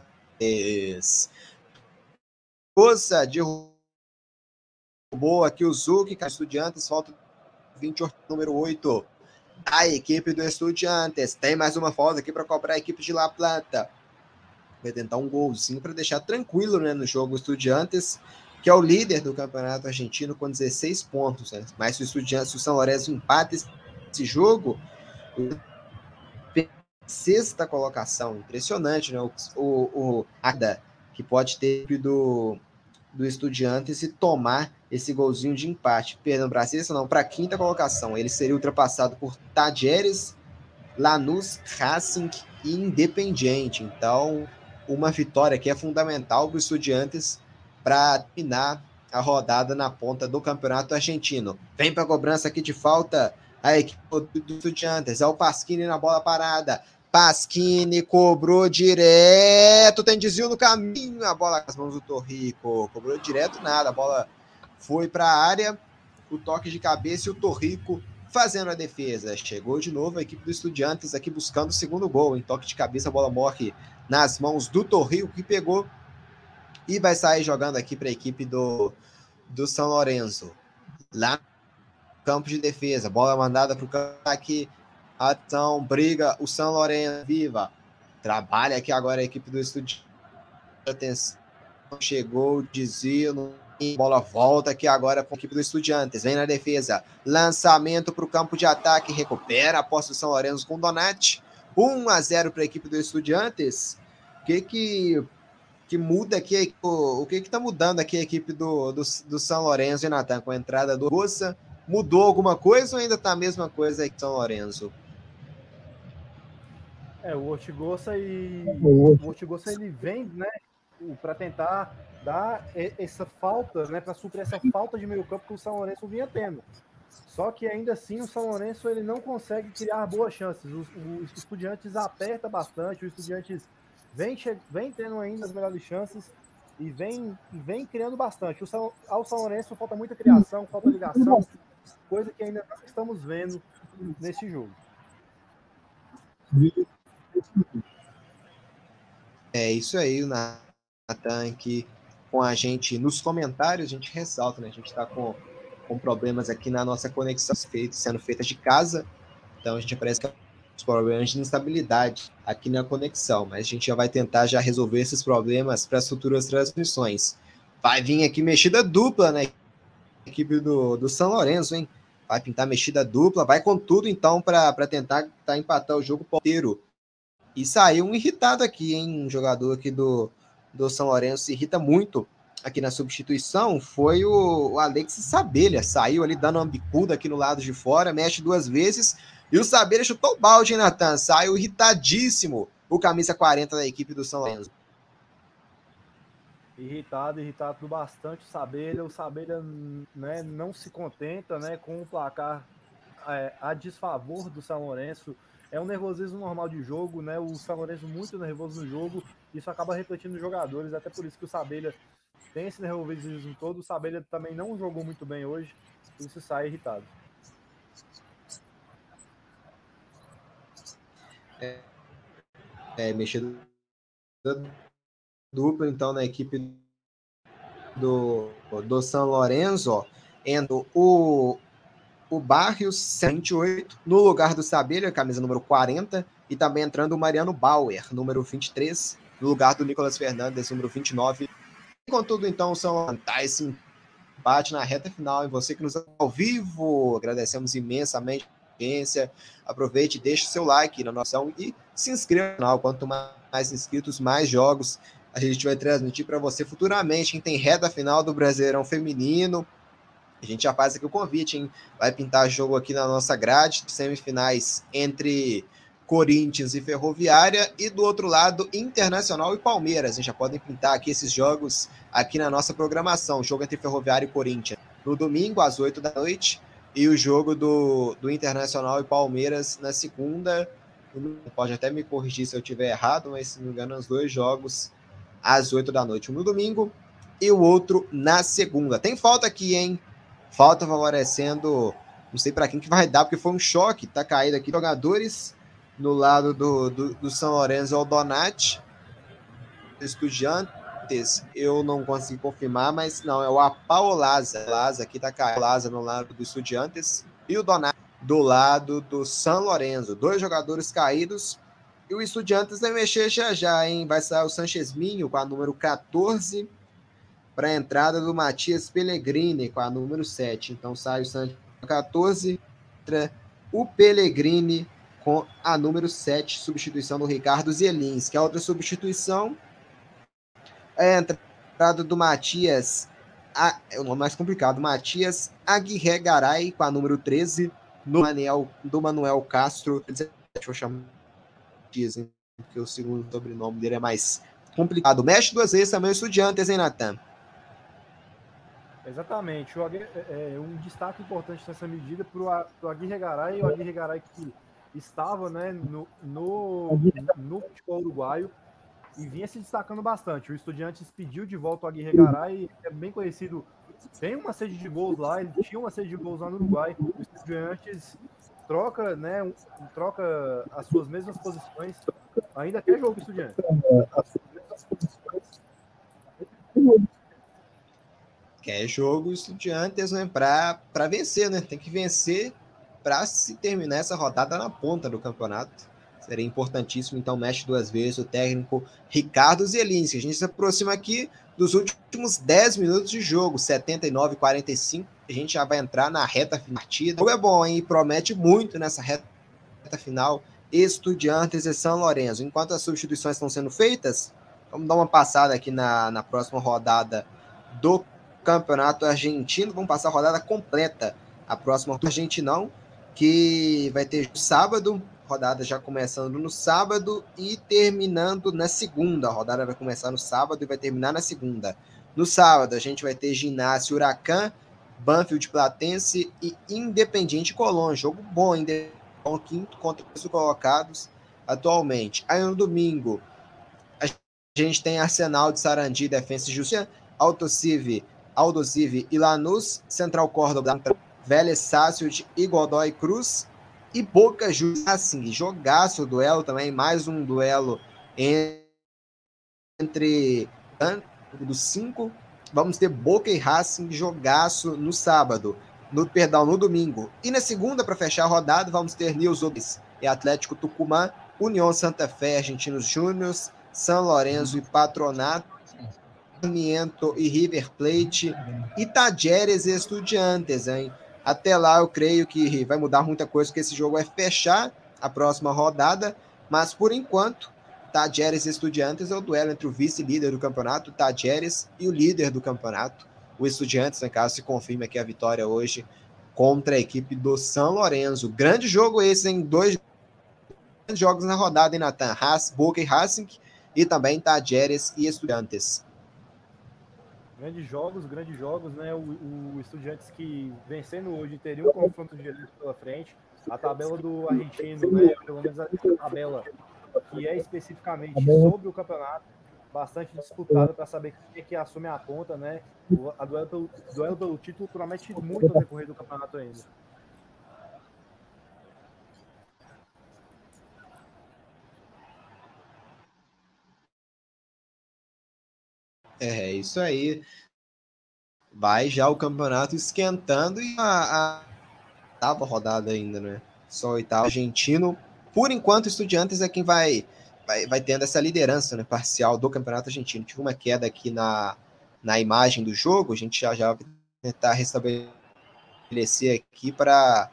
De boa aqui o Zuc, com Estudiantes. Falta 28, número 8. A equipe do Estudiantes. Tem mais uma falta aqui para cobrar a equipe de La Plata. Vai tentar um golzinho para deixar tranquilo né, no jogo Estudiantes que é o líder do campeonato argentino com 16 pontos. Né? Mas se o se o São Lourenço empata esse jogo, sexta colocação, impressionante, né? O, o, o Arda, que pode ter do, do Estudiantes e tomar esse golzinho de empate. Perdão, para sexta não, para quinta colocação. Ele seria ultrapassado por Tajeres, Lanús, Racing e Independiente. Então, uma vitória que é fundamental para os Estudiantes para terminar a rodada na ponta do campeonato argentino. Vem para a cobrança aqui de falta a equipe do Estudiantes. É o Pasquini na bola parada. Pasquini cobrou direto, tem desvio no caminho, a bola nas mãos do Torrico. Cobrou direto nada, a bola foi para a área, o toque de cabeça e o Torrico fazendo a defesa. Chegou de novo a equipe do Estudiantes aqui buscando o segundo gol. Em toque de cabeça, a bola morre nas mãos do Torrico, que pegou e vai sair jogando aqui para a equipe do, do São Lourenço. Lá campo de defesa. Bola mandada para o aqui. Ação, briga. O São Lourenço, viva. Trabalha aqui agora a equipe do Estúdio. Atenção. Chegou, desvio. Bola volta aqui agora para a equipe do Estudiantes. Vem na defesa. Lançamento para o campo de ataque. Recupera a posse do São Lourenço com Donati. 1 a 0 para a equipe do Estudiantes. O que que, que muda aqui? O, o que que tá mudando aqui a equipe do, do, do São Lourenço e Natan com a entrada do Russa? Mudou alguma coisa ou ainda está a mesma coisa aí que São Lourenço? É, o Ortigosa e o Ortigosa ele vem, né, para tentar dar essa falta, né, para suprir essa falta de meio campo que o São Lourenço vinha tendo. Só que ainda assim o São Lourenço ele não consegue criar boas chances. Os, os estudiantes aperta bastante, o estudiantes vem, vem tendo ainda as melhores chances e vem, vem criando bastante. O São, ao São Lourenço falta muita criação, falta ligação, coisa que ainda não estamos vendo nesse jogo. É isso aí, o Natan aqui com a gente nos comentários, a gente ressalta, né? A gente está com, com problemas aqui na nossa conexão sendo feita de casa, então a gente aparece com os problemas de instabilidade aqui na conexão, mas a gente já vai tentar já resolver esses problemas para as futuras transmissões. Vai vir aqui mexida dupla, né? Equipe do, do São Lourenço, hein? Vai pintar mexida dupla, vai com tudo então para tentar tá, empatar o jogo inteiro. E saiu um irritado aqui, hein? Um jogador aqui do, do São Lourenço se irrita muito aqui na substituição. Foi o, o Alex Sabelha. Saiu ali dando uma bicuda aqui no lado de fora, mexe duas vezes. E o Sabelha chutou o balde, hein, Natan? Saiu irritadíssimo o camisa 40 da equipe do São Lourenço. Irritado, irritado bastante o Sabelha. O Sabelha né, não se contenta né, com o placar é, a desfavor do São Lourenço. É um nervosismo normal de jogo, né? O São Lourenço muito nervoso no jogo. Isso acaba refletindo nos jogadores, até por isso que o Sabelha tem esse nervosismo todo. O Sabelha também não jogou muito bem hoje, isso sai irritado. É, é mexido dupla, então, na equipe do, do São Lourenço, ó, endo o, o Barrios 128, no lugar do Sabelha, camisa número 40, e também entrando o Mariano Bauer, número 23, no lugar do Nicolas Fernandes, número 29. Contudo, então, são tá esse empate na reta final. E você que nos ao vivo, agradecemos imensamente audiência. Aproveite, deixe seu like na nossa e se inscreva no canal. Quanto mais inscritos, mais jogos a gente vai transmitir para você futuramente. Quem tem reta final do Brasileirão Feminino, a gente já faz aqui o convite, hein? Vai pintar jogo aqui na nossa grade, semifinais entre Corinthians e Ferroviária, e do outro lado, Internacional e Palmeiras. A gente já podem pintar aqui esses jogos aqui na nossa programação. Jogo entre Ferroviária e Corinthians no domingo, às 8 da noite, e o jogo do, do Internacional e Palmeiras na segunda. Pode até me corrigir se eu estiver errado, mas se não me engano, os dois jogos às 8 da noite, um no domingo e o outro na segunda. Tem falta aqui, hein? Falta favorecendo, não sei para quem que vai dar, porque foi um choque, tá caído aqui. Jogadores no lado do, do, do São Lourenço ao Donati. Estudiantes, eu não consegui confirmar, mas não, é o Apau Laza. Aqui tá caído. Laza no lado do Estudiantes e o Donati do lado do São Lourenço. Dois jogadores caídos. E o Estudiantes vai mexer já já, hein? Vai sair o Sanchez Minho com a número 14 para a entrada do Matias Pellegrini com a número 7. Então sai o Sanchez 14, entra o Pellegrini com a número 7, substituição do Ricardo Zelins, que é outra substituição. É a entrada do Matias, a, é o nome mais complicado, Matias Aguirre Garay, com a número 13, no Manuel, do Manuel Castro. Deixa eu chamar Matias, porque o segundo sobrenome dele é mais complicado. Mexe duas vezes também o Estudiantes, hein, Natan? Exatamente. O, é, é, um destaque importante nessa medida para o Aguirre Garay, o Aguirre Garay que estava né, no, no, no futebol uruguaio e vinha se destacando bastante. O Estudiantes pediu de volta o Aguirre Garay, é bem conhecido, tem uma sede de gols lá, ele tinha uma sede de gols lá no Uruguai. O Estudiantes troca, né, troca as suas mesmas posições, ainda quer jogo Estudiantes. Que é jogo estudiantes né, para vencer, né? Tem que vencer para se terminar essa rodada na ponta do campeonato. Seria importantíssimo, então mexe duas vezes o técnico Ricardo Zelinski. A gente se aproxima aqui dos últimos 10 minutos de jogo, 79 e 45. A gente já vai entrar na reta partida. O jogo é bom, hein? Promete muito nessa reta final. Estudiantes e São Lourenço. Enquanto as substituições estão sendo feitas, vamos dar uma passada aqui na, na próxima rodada do Campeonato Argentino. Vamos passar a rodada completa. A próxima do Argentinão, que vai ter sábado, rodada já começando no sábado e terminando na segunda. A rodada vai começar no sábado e vai terminar na segunda. No sábado, a gente vai ter Ginásio Huracan, Banfield Platense e Independiente Colón. Jogo bom, ainda o quinto contra os colocados atualmente. Aí no domingo, a gente tem Arsenal de Sarandi, Defensa e Justiça, Autocive, Aldocive e Lanús, Central Córdoba, Vélez Sácio e Godoy Cruz, e Boca Juniors assim, jogaço o duelo também, mais um duelo entre dos cinco. Vamos ter Boca e Racing jogaço no sábado, no perdão, no domingo. E na segunda, para fechar a rodada, vamos ter News e Atlético Tucumã, União Santa Fé, Argentinos Júniors, São Lourenço e Patronato, Sarmiento e River Plate, e Tajeres e Estudiantes, hein? Até lá, eu creio que vai mudar muita coisa, porque esse jogo vai fechar a próxima rodada. Mas por enquanto, Tajeres e Estudiantes é o duelo entre o vice-líder do campeonato, Tajeres, e o líder do campeonato, o Estudiantes, no caso, se confirma aqui a vitória hoje contra a equipe do São Lourenço. Grande jogo esse, em dois jogos na rodada, em Natan? Haas, Boca e Racing, e também Tajeres e Estudiantes. Grandes jogos, grandes jogos, né? O, o Estudiantes que vencendo hoje teria um confronto direto pela frente. A tabela do argentino, né? Pelo menos a tabela que é especificamente sobre o campeonato, bastante disputada para saber quem é que assume a ponta, né? O, a duelo pelo, duelo pelo título promete muito no decorrer do campeonato ainda. É, isso aí. Vai já o campeonato esquentando e a, a oitava rodada ainda, né? Só oitavo argentino. Por enquanto, Estudiantes é quem vai, vai, vai tendo essa liderança né, parcial do campeonato argentino. Tive uma queda aqui na, na imagem do jogo, a gente já, já vai tentar restabelecer aqui para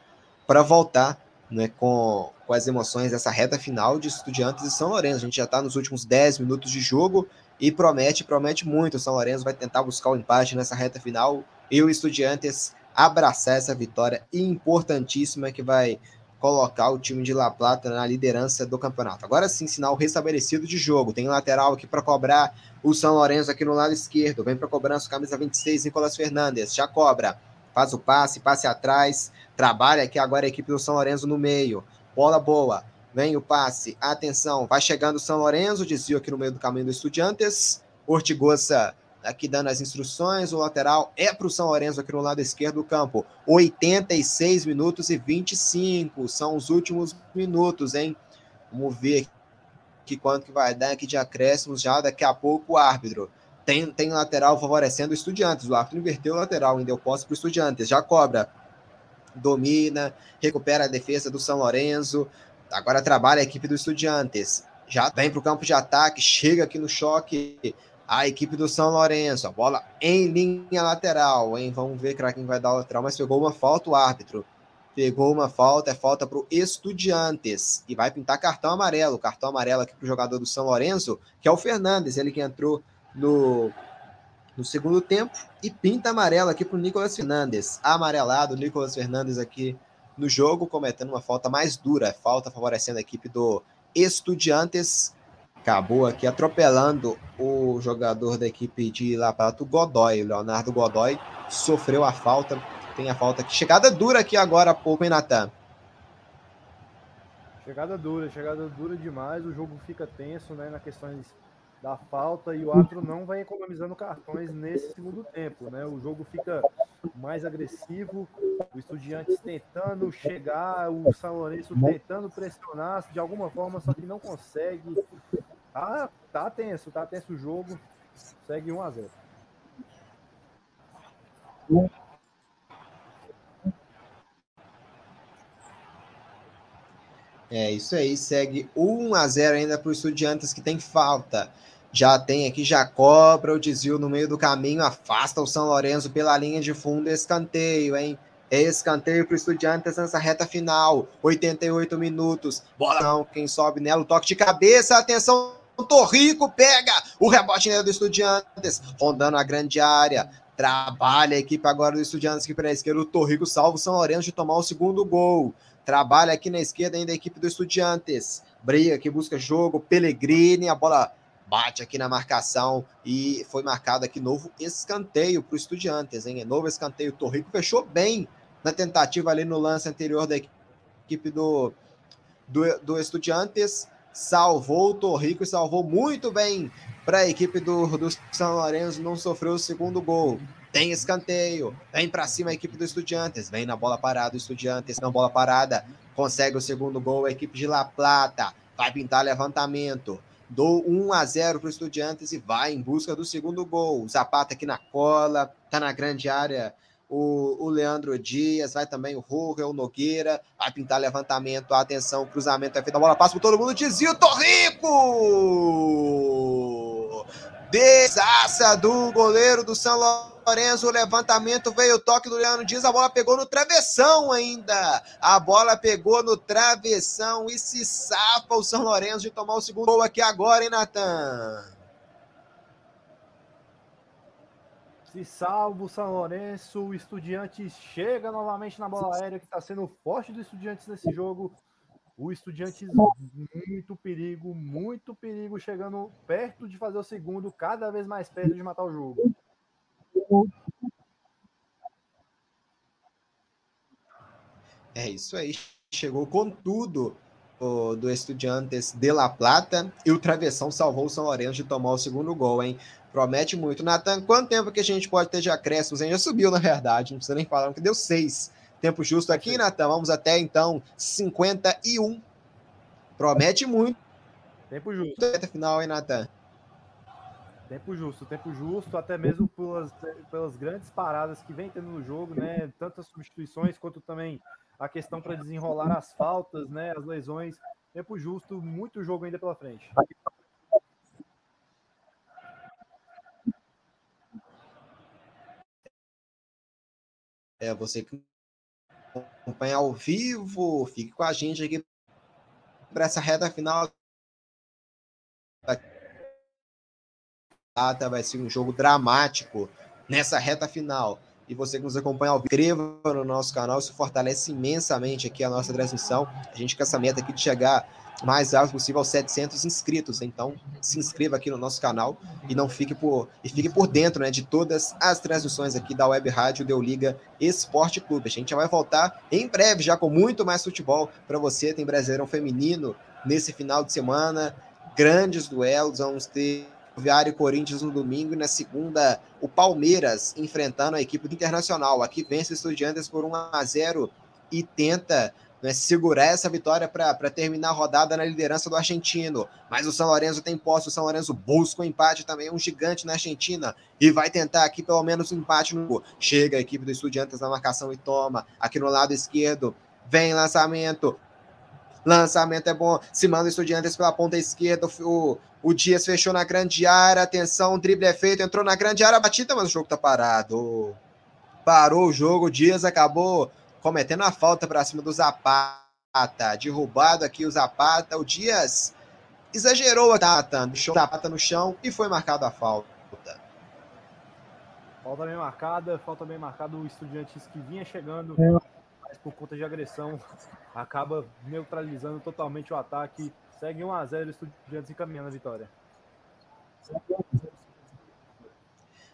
voltar né, com, com as emoções dessa reta final de Estudiantes e São Lourenço. A gente já está nos últimos 10 minutos de jogo e promete, promete muito. O São Lourenço vai tentar buscar o empate nessa reta final e o Estudiantes abraçar essa vitória importantíssima que vai colocar o time de La Plata na liderança do campeonato. Agora sim, sinal restabelecido de jogo. Tem lateral aqui para cobrar o São Lourenço aqui no lado esquerdo. Vem para cobrança, camisa 26, Nicolas Fernandes. Já cobra. Faz o passe, passe atrás. Trabalha aqui agora a equipe do São Lourenço no meio. Bola boa. Vem o passe. Atenção. Vai chegando o São Lourenço. Desvio aqui no meio do caminho do Estudiantes. Ortigosa aqui dando as instruções. O lateral é para o São Lourenço aqui no lado esquerdo do campo. 86 minutos e 25. São os últimos minutos, hein? Vamos ver aqui quanto que vai dar aqui de acréscimos já daqui a pouco o árbitro. Tem, tem lateral favorecendo o Estudiantes. O árbitro inverteu o lateral, ainda deu posse para o Estudiantes. Já cobra. Domina, recupera a defesa do São Lourenço. Agora trabalha a equipe do Estudiantes. Já vem para o campo de ataque, chega aqui no choque a equipe do São Lourenço. A bola em linha lateral, hein? Vamos ver quem vai dar o lateral, mas pegou uma falta o árbitro. Pegou uma falta, é falta para o Estudiantes. E vai pintar cartão amarelo. Cartão amarelo aqui para o jogador do São Lourenço, que é o Fernandes, ele que entrou no, no segundo tempo. E pinta amarelo aqui para o Nicolas Fernandes. Amarelado, Nicolas Fernandes aqui no jogo, cometendo uma falta mais dura, falta favorecendo a equipe do Estudiantes. Acabou aqui atropelando o jogador da equipe de La Plata, o Godoy. O Leonardo Godoy sofreu a falta. Tem a falta aqui. Chegada dura aqui agora há pouco, hein, Natan? Chegada dura, chegada dura demais. O jogo fica tenso, né, na questões da falta e o árbitro não vai economizando cartões nesse segundo tempo, né? O jogo fica mais agressivo, o Estudiantes tentando chegar, o São Lourenço tentando pressionar de alguma forma, só que não consegue. Tá, tá tenso, tá tenso o jogo. Segue 1 a 0. É isso aí, segue 1 a 0 ainda para o Estudiantes que tem falta. Já tem aqui, já cobra o desvio no meio do caminho, afasta o São Lourenço pela linha de fundo, escanteio, hein? Escanteio para o Estudiantes nessa reta final, 88 minutos. Bola não, quem sobe nela, toque de cabeça, atenção, Torrico pega o rebote do Estudiantes, rondando a grande área. Trabalha a equipe agora do Estudiantes aqui para a esquerda. O Torrico salva o São Lourenço de tomar o segundo gol. Trabalha aqui na esquerda ainda a equipe do Estudiantes. Briga que busca jogo. Pellegrini, a bola bate aqui na marcação e foi marcado aqui novo escanteio para o Estudiantes, hein? É novo escanteio. Torrico fechou bem na tentativa ali no lance anterior da equipe do, do, do Estudiantes. Salvou o Torrico e salvou muito bem para a equipe do, do São Lourenço. Não sofreu o segundo gol. Tem escanteio. Vem para cima a equipe do Estudiantes. Vem na bola parada o Estudiantes. Na bola parada. Consegue o segundo gol a equipe de La Plata. Vai pintar levantamento. Dou 1 a 0 para o Estudiantes e vai em busca do segundo gol. Zapata aqui na cola, tá na grande área o, o Leandro Dias, vai também o Rogel Nogueira, vai pintar levantamento, atenção, cruzamento é feito, a bola passa por todo mundo, desvio, Torrico! Desaça do goleiro do São Lourenço, o levantamento veio o toque do Leandro Dias, a bola pegou no travessão ainda, a bola pegou no travessão e se safa o São Lourenço de tomar o segundo gol aqui agora, hein, Natan? Se salva o São Lourenço, o Estudiantes chega novamente na bola aérea, que está sendo forte do Estudiantes nesse jogo. O Estudiantes, muito perigo, muito perigo, chegando perto de fazer o segundo, cada vez mais perto de matar o jogo. É isso aí. Chegou com tudo o, do Estudiantes de La Plata e o Travessão salvou o São Lourenço de tomar o segundo gol, hein? Promete muito. Natan, quanto tempo que a gente pode ter de acréscimos? A gente já subiu, na verdade, não precisa nem falar, que deu seis. Tempo justo aqui, Natan. Vamos até então 51. Promete muito. Tempo justo. Até final, hein, Natan? Tempo justo, tempo justo, até mesmo pelas, pelas grandes paradas que vem tendo no jogo, né? Tantas substituições quanto também a questão para desenrolar as faltas, né? As lesões. Tempo justo, muito jogo ainda pela frente. É, você que acompanha ao vivo, fique com a gente aqui para essa reta final. Vai ser um jogo dramático nessa reta final. E você que nos acompanha ao vivo, no nosso canal, isso fortalece imensamente aqui a nossa transmissão. A gente com essa meta aqui de chegar mais alto possível aos 700 inscritos. Então, se inscreva aqui no nosso canal e não fique por e fique por dentro, né, de todas as transmissões aqui da Web Rádio Deu Liga Esporte Clube. A gente já vai voltar em breve já com muito mais futebol para você. Tem Brasileirão feminino nesse final de semana, grandes duelos, vamos ter Viário e Corinthians no domingo e na segunda o Palmeiras enfrentando a equipe do Internacional. Aqui vence o Estudiantes por 1 a 0 e tenta né, segurar essa vitória para terminar a rodada na liderança do argentino. Mas o São Lourenço tem posse, o São Lourenço busca o um empate também, um gigante na Argentina, e vai tentar aqui pelo menos um empate no Chega a equipe do Estudiantes na marcação e toma. Aqui no lado esquerdo, vem lançamento. Lançamento é bom. Se manda o Estudiantes pela ponta esquerda. O, o Dias fechou na grande área. Atenção, o drible é feito. Entrou na grande área, batida, mas o jogo tá parado. Parou o jogo. O Dias acabou cometendo a falta para cima do Zapata. Derrubado aqui o Zapata. O Dias exagerou a data, deixou o Zapata no chão e foi marcada a falta. Falta bem marcada, falta bem marcado o Estudiantes que vinha chegando, mas por conta de agressão acaba neutralizando totalmente o ataque. Segue 1 a 0 Estudiantes encaminhando a vitória.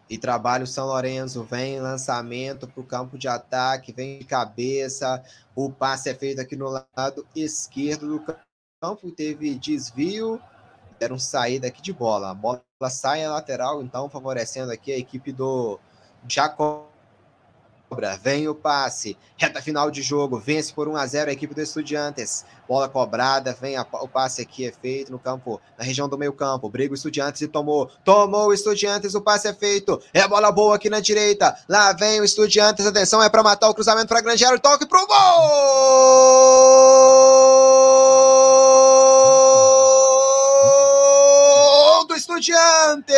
E trabalha o São Lourenço, vem lançamento para o campo de ataque, vem de cabeça, o passe é feito aqui no lado esquerdo do campo, teve desvio, deram saída aqui de bola, a bola sai a lateral, então favorecendo aqui a equipe do Jacó vem o passe, reta final de jogo, vence por 1 a 0 a equipe do Estudiantes. Bola cobrada, vem a, o passe aqui é feito no campo, na região do meio-campo. Briga o Estudiantes e tomou. Tomou o Estudiantes, o passe é feito. É bola boa aqui na direita. Lá vem o Estudiantes, atenção, é para matar o cruzamento para grande área, toque pro gol! Do Estudiantes!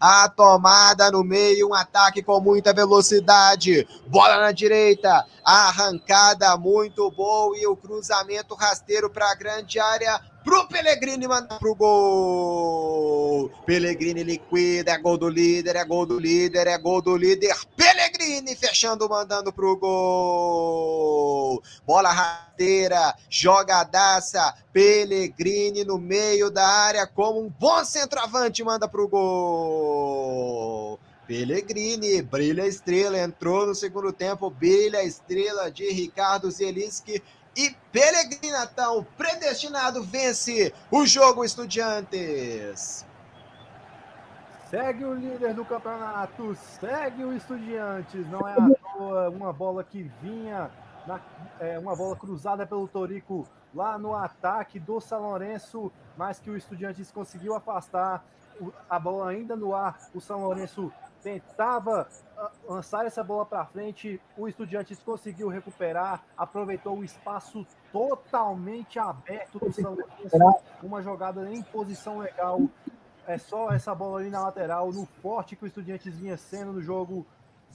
A tomada no meio, um ataque com muita velocidade. Bola na direita, arrancada muito boa e o cruzamento rasteiro para a grande área pro Pellegrini mandar pro gol. Pellegrini liquida, é gol do líder, é gol do líder, é gol do líder. Pellegrini fechando, mandando pro gol. Bola rasteira, jogadaça. Pellegrini no meio da área como um bom centroavante manda pro gol. Pellegrini, brilha a estrela, entrou no segundo tempo, brilha a estrela de Ricardo Zelinski e Pellegrini, Natal, predestinado, vence o jogo Estudiantes. Segue o líder do campeonato, segue o Estudiantes. Não é à toa uma bola que vinha, na, é, uma bola cruzada pelo Torico lá no ataque do São Lourenço, mas que o Estudiantes conseguiu afastar. A bola ainda no ar, o São Lourenço tentava lançar essa bola para frente, o Estudiantes conseguiu recuperar, aproveitou o espaço totalmente aberto do São Lourenço, uma jogada em posição legal. É só essa bola ali na lateral, no forte que o Estudiantes vinha sendo no jogo,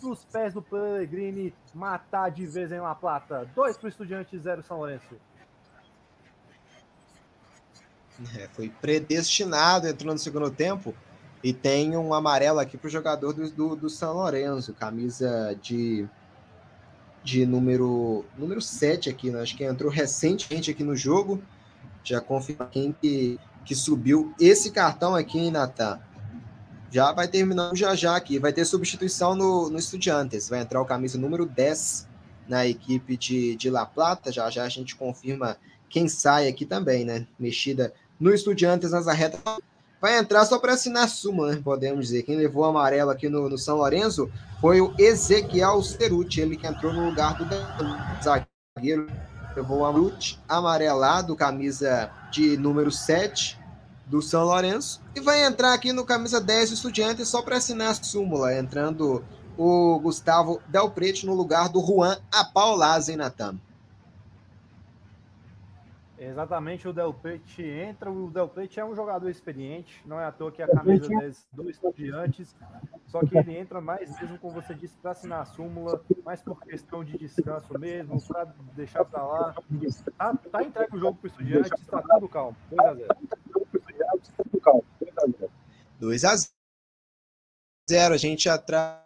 nos pés do Pellegrini, matar de vez em La Plata. Dois para o Estudiantes, zero São Lourenço. É, foi predestinado, entrou no segundo tempo e tem um amarelo aqui para o jogador do, do, do, São Lourenço, camisa de, de número, número 7 aqui, né? acho que entrou recentemente aqui no jogo. Já confirma quem que, que subiu esse cartão aqui, em Natan. Já vai terminando já já aqui. Vai ter substituição no, no Estudiantes. Vai entrar o camisa número 10 na equipe de, de La Plata. Já já a gente confirma quem sai aqui também, né? Mexida no Estudiantes, nas reta vai entrar só para assinar súmula, né? Podemos dizer. Quem levou o amarelo aqui no, no São Lourenço foi o Ezequiel Ceruti, ele que entrou no lugar do zagueiro. Levou o Amrut amarelado, camisa de número 7 do São Lourenço. E vai entrar aqui no camisa 10 do Estudiante só para assinar a súmula, entrando o Gustavo Del Prete no lugar do Juan Apaolazzi, Natan. Exatamente, o Del Prete entra. O Del Prete é um jogador experiente, não é à toa que a camisa 10 do Estudiantes, só que ele entra mais mesmo, como você disse, para assinar a súmula, mais por questão de descanso mesmo, para deixar para lá. Tá, tá entregue o jogo para o Estudiantes, está tudo calmo. 2x0. 2x0. A gente atrás.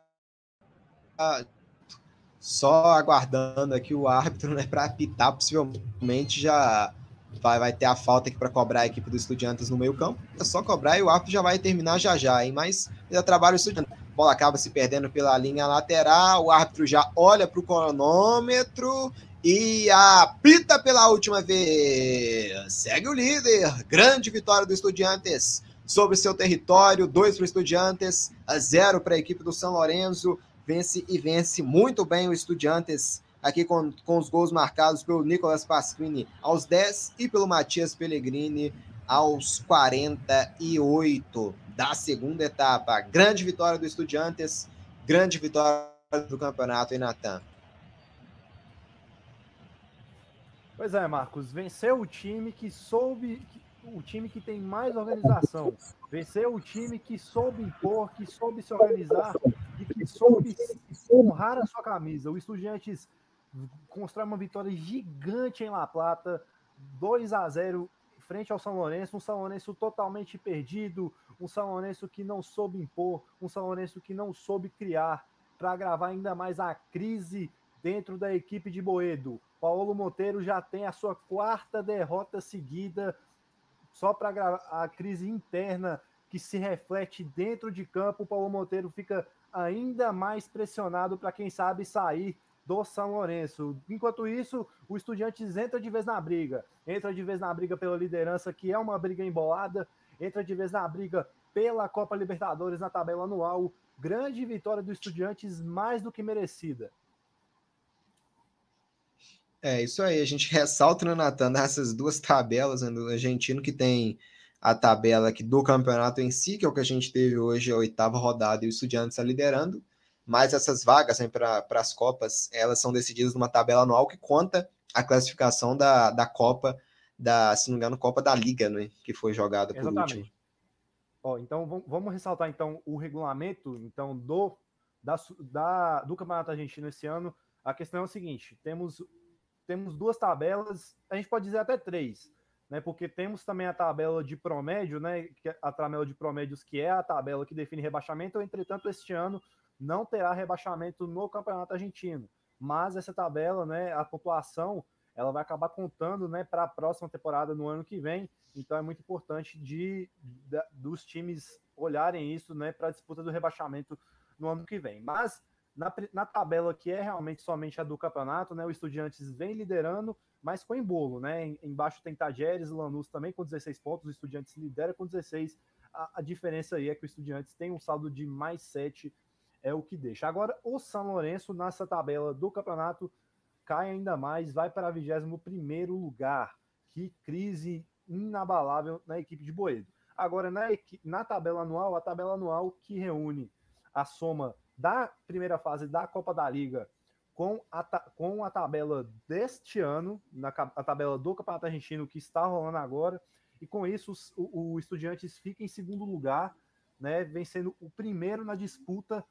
Só aguardando aqui o árbitro né, para apitar, possivelmente já vai, vai ter a falta aqui para cobrar a equipe do Estudiantes no meio-campo. É só cobrar e o árbitro já vai terminar já já, hein? Mas ainda trabalha o Estudiantes. A bola acaba se perdendo pela linha lateral, o árbitro já olha para o cronômetro e apita pela última vez. Segue o líder. Grande vitória do Estudiantes sobre seu território. Dois para o Estudiantes, a zero para a equipe do São Lourenço. Vence e vence muito bem o Estudiantes aqui com, com os gols marcados pelo Nicolas Pasquini aos 10 e pelo Matias Pellegrini aos 48 da segunda etapa. Grande vitória do Estudiantes, grande vitória do campeonato em Natan. Pois é, Marcos, venceu o time que soube, o time que tem mais organização, venceu o time que soube impor, que soube se organizar e que soube honrar a sua camisa. O Estudiantes constrói uma vitória gigante em La Plata, 2 a 0 frente ao São Lourenço, um São Lourenço totalmente perdido, um São Lourenço que não soube impor, um São Lourenço que não soube criar para agravar ainda mais a crise dentro da equipe de Boedo. Paulo Monteiro já tem a sua quarta derrota seguida, só para a crise interna que se reflete dentro de campo. Paulo Monteiro fica ainda mais pressionado para quem sabe sair do São Lourenço. Enquanto isso, o Estudiantes entra de vez na briga. Entra de vez na briga pela liderança, que é uma briga embolada. Entra de vez na briga pela Copa Libertadores na tabela anual. Grande vitória do Estudiantes, mais do que merecida. É isso aí, a gente ressalta, né, Natan, nessas duas tabelas, né, do argentino que tem a tabela aqui do campeonato em si, que é o que a gente teve hoje, a oitava rodada, e o Estudiantes está liderando, mas essas vagas né, para as Copas, elas são decididas numa tabela anual que conta a classificação da, da Copa, da, se não me engano, Copa da Liga, né, que foi jogada por último. Ó, então vamos ressaltar então o regulamento então do, da, da, do Campeonato Argentino esse ano. A questão é o seguinte: temos, temos duas tabelas, a gente pode dizer até três né? Porque temos também a tabela de promédio, né? É a tabela de promédios que é a tabela que define rebaixamento. Entretanto, este ano não terá rebaixamento no Campeonato Argentino. Mas essa tabela, né? A pontuação ela vai acabar contando, né? Para a próxima temporada no ano que vem. Então é muito importante de, de dos times olharem isso, né? Para a disputa do rebaixamento no ano que vem. Mas na, na tabela que é realmente somente a do campeonato, né? O Estudiantes vem liderando mas com embolo, né? Embaixo tem Tajeres, Lanús também com 16 pontos, o Estudiantes lidera com 16. A, a, diferença aí é que o Estudiantes tem um saldo de mais 7, é o que deixa. Agora, o São Lourenço, nessa tabela do campeonato, cai ainda mais, vai para 21 lugar. Que crise inabalável na equipe de Boedo. Agora, na, na tabela anual, a tabela anual que reúne a soma da primeira fase da Copa da Liga com a, com a tabela deste ano, na, a tabela do Campeonato Argentino que está rolando agora, e com isso o, o Estudiantes fica em segundo lugar, né, vencendo o primeiro na disputa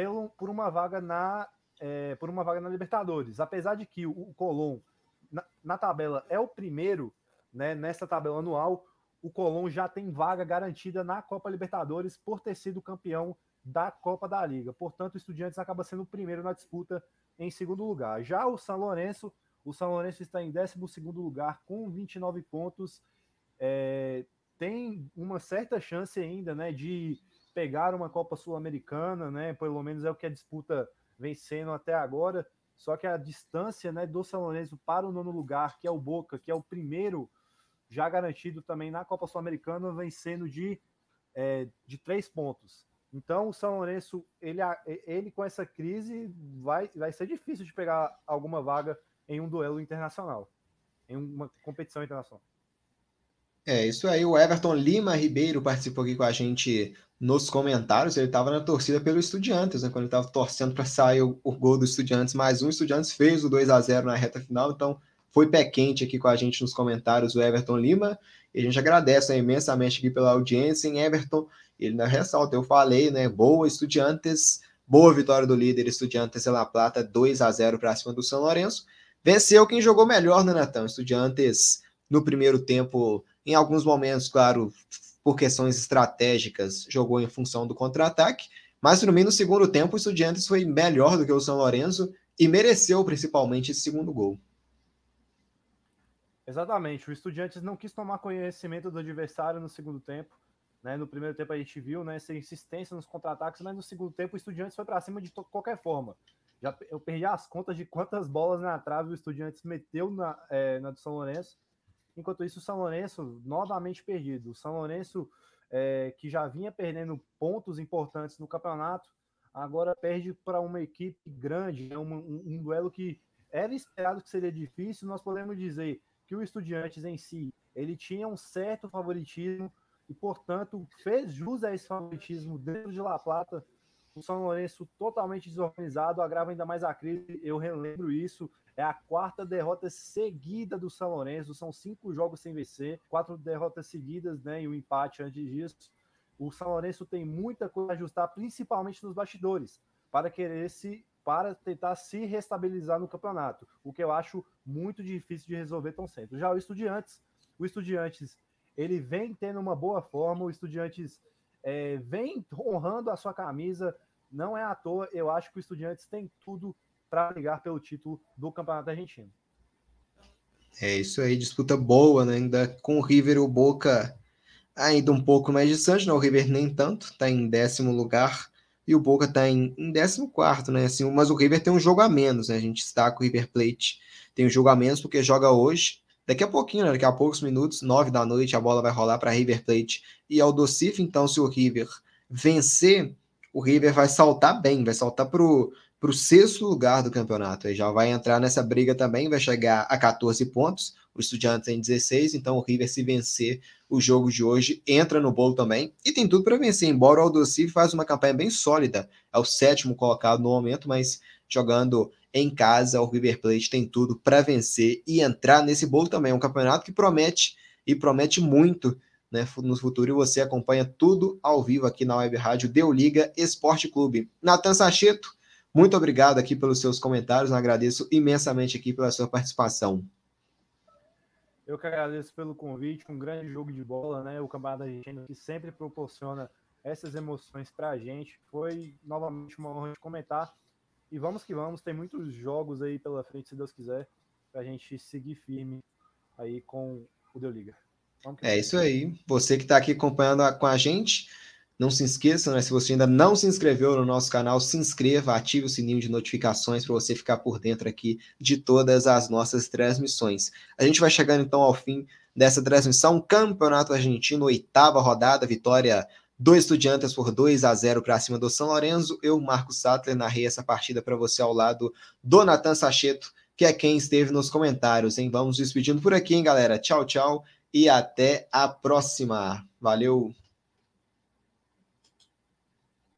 pelo, por uma vaga na é, por uma vaga na Libertadores. Apesar de que o, o Colón na, na, tabela é o primeiro, né, nessa tabela anual, o Colón já tem vaga garantida na Copa Libertadores por ter sido campeão da Copa da Liga. Portanto, o Estudiantes acaba sendo o primeiro na disputa em segundo lugar. Já o São Lourenço, o São Lourenço está em 12 lugar com 29 pontos. É, tem uma certa chance ainda né, de pegar uma Copa Sul-Americana, né? Pelo menos é o que a disputa vem sendo até agora. Só que a distância né, do São Lourenço para o nono lugar, que é o Boca, que é o primeiro já garantido também na Copa Sul-Americana, vem sendo de, é, de três pontos. Então, o São Lourenço, ele, ele com essa crise, vai, vai ser difícil de pegar alguma vaga em um duelo internacional, em uma competição internacional. É, isso aí. O Everton Lima Ribeiro participou aqui com a gente nos comentários. Ele estava na torcida pelo Estudiantes, né? Quando ele estava torcendo para sair o, o, gol do Estudiantes, mais um. O Estudiantes fez o 2 a 0 na reta final, então foi pé quente aqui com a gente nos comentários o Everton Lima. E a gente agradece né, imensamente aqui pela audiência em Everton. Ele na ressalta, eu falei, né? Boa Estudiantes, boa vitória do líder Estudiantes La Plata, 2 a 0 para cima do São Lourenço. Venceu quem jogou melhor, né, Natan? Estudiantes no primeiro tempo, em alguns momentos, claro, por questões estratégicas, jogou em função do contra-ataque, mas no meio do segundo tempo, o Estudiantes foi melhor do que o São Lourenço e mereceu principalmente esse segundo gol. Exatamente, o Estudiantes não quis tomar conhecimento do adversário no segundo tempo. Né? No primeiro tempo a gente viu né, essa insistência nos contra-ataques, mas no segundo tempo o Estudiantes foi para cima de qualquer forma. Já, eu perdi as contas de quantas bolas na trave o Estudiantes meteu na, é, na do São Lourenço. Enquanto isso, o São Lourenço novamente perdido. O São Lourenço, é, que já vinha perdendo pontos importantes no campeonato, agora perde para uma equipe grande, né? um, um, um duelo que era esperado que seria difícil. Nós podemos dizer que o Estudiantes em si ele tinha um certo favoritismo e, portanto, fez jus a esse favoritismo dentro de La Plata. O São Lourenço totalmente desorganizado, agrava ainda mais a crise. Eu relembro isso. É a quarta derrota seguida do São Lourenço. São cinco jogos sem vencer, quatro derrotas seguidas, né? E um empate antes disso. O São Lourenço tem muita coisa a ajustar, principalmente nos bastidores, para querer se para tentar se restabilizar no campeonato, o que eu acho muito difícil de resolver tão cedo. Já o Estudiantes, o Estudiantes, ele vem tendo uma boa forma, o Estudiantes é, vem honrando a sua camisa, não é à toa, eu acho que o Estudiantes tem tudo para brigar pelo título do Campeonato Argentino. É isso aí, disputa boa, né? ainda com o River o Boca ainda um pouco mais distante, não, o River nem tanto, está em décimo lugar, e o Boca está em, em 14, né? Assim, mas o River tem um jogo a menos, né? A gente destaca o River Plate, tem um jogo a menos porque joga hoje, daqui a pouquinho, né? daqui a poucos minutos, nove da noite, a bola vai rolar para River Plate e Aldosife. Então, se o River vencer, o River vai saltar bem, vai saltar para o sexto lugar do campeonato. Aí já vai entrar nessa briga também, vai chegar a 14 pontos. O Estudiantes tem 16, então o River, se vencer o jogo de hoje, entra no bolo também. E tem tudo para vencer, embora o Aldosive faz uma campanha bem sólida. É o sétimo colocado no momento, mas jogando em casa, o River Plate tem tudo para vencer e entrar nesse bolo também. É um campeonato que promete e promete muito né, no futuro. E você acompanha tudo ao vivo aqui na Web Rádio Deu Liga Esporte Clube. Natan Sacheto, muito obrigado aqui pelos seus comentários. Agradeço imensamente aqui pela sua participação. Eu que agradeço pelo convite, um grande jogo de bola, né? O Campeonato Argentino que sempre proporciona essas emoções para a gente. Foi novamente uma honra de comentar. E vamos que vamos, tem muitos jogos aí pela frente, se Deus quiser, para a gente seguir firme aí com o Deu Liga. É isso aí. Você que está aqui acompanhando com a gente, não se esqueça, né? Se você ainda não se inscreveu no nosso canal, se inscreva, ative o sininho de notificações para você ficar por dentro aqui de todas as nossas transmissões. A gente vai chegando então ao fim dessa transmissão. Campeonato Argentino, oitava rodada, vitória do Estudiantes por 2 a 0 para cima do São Lourenço. Eu, Marcos Sattler, narrei essa partida para você ao lado do Natan Sacheto, que é quem esteve nos comentários, hein? Vamos despedindo por aqui, hein, galera? Tchau, tchau e até a próxima. Valeu!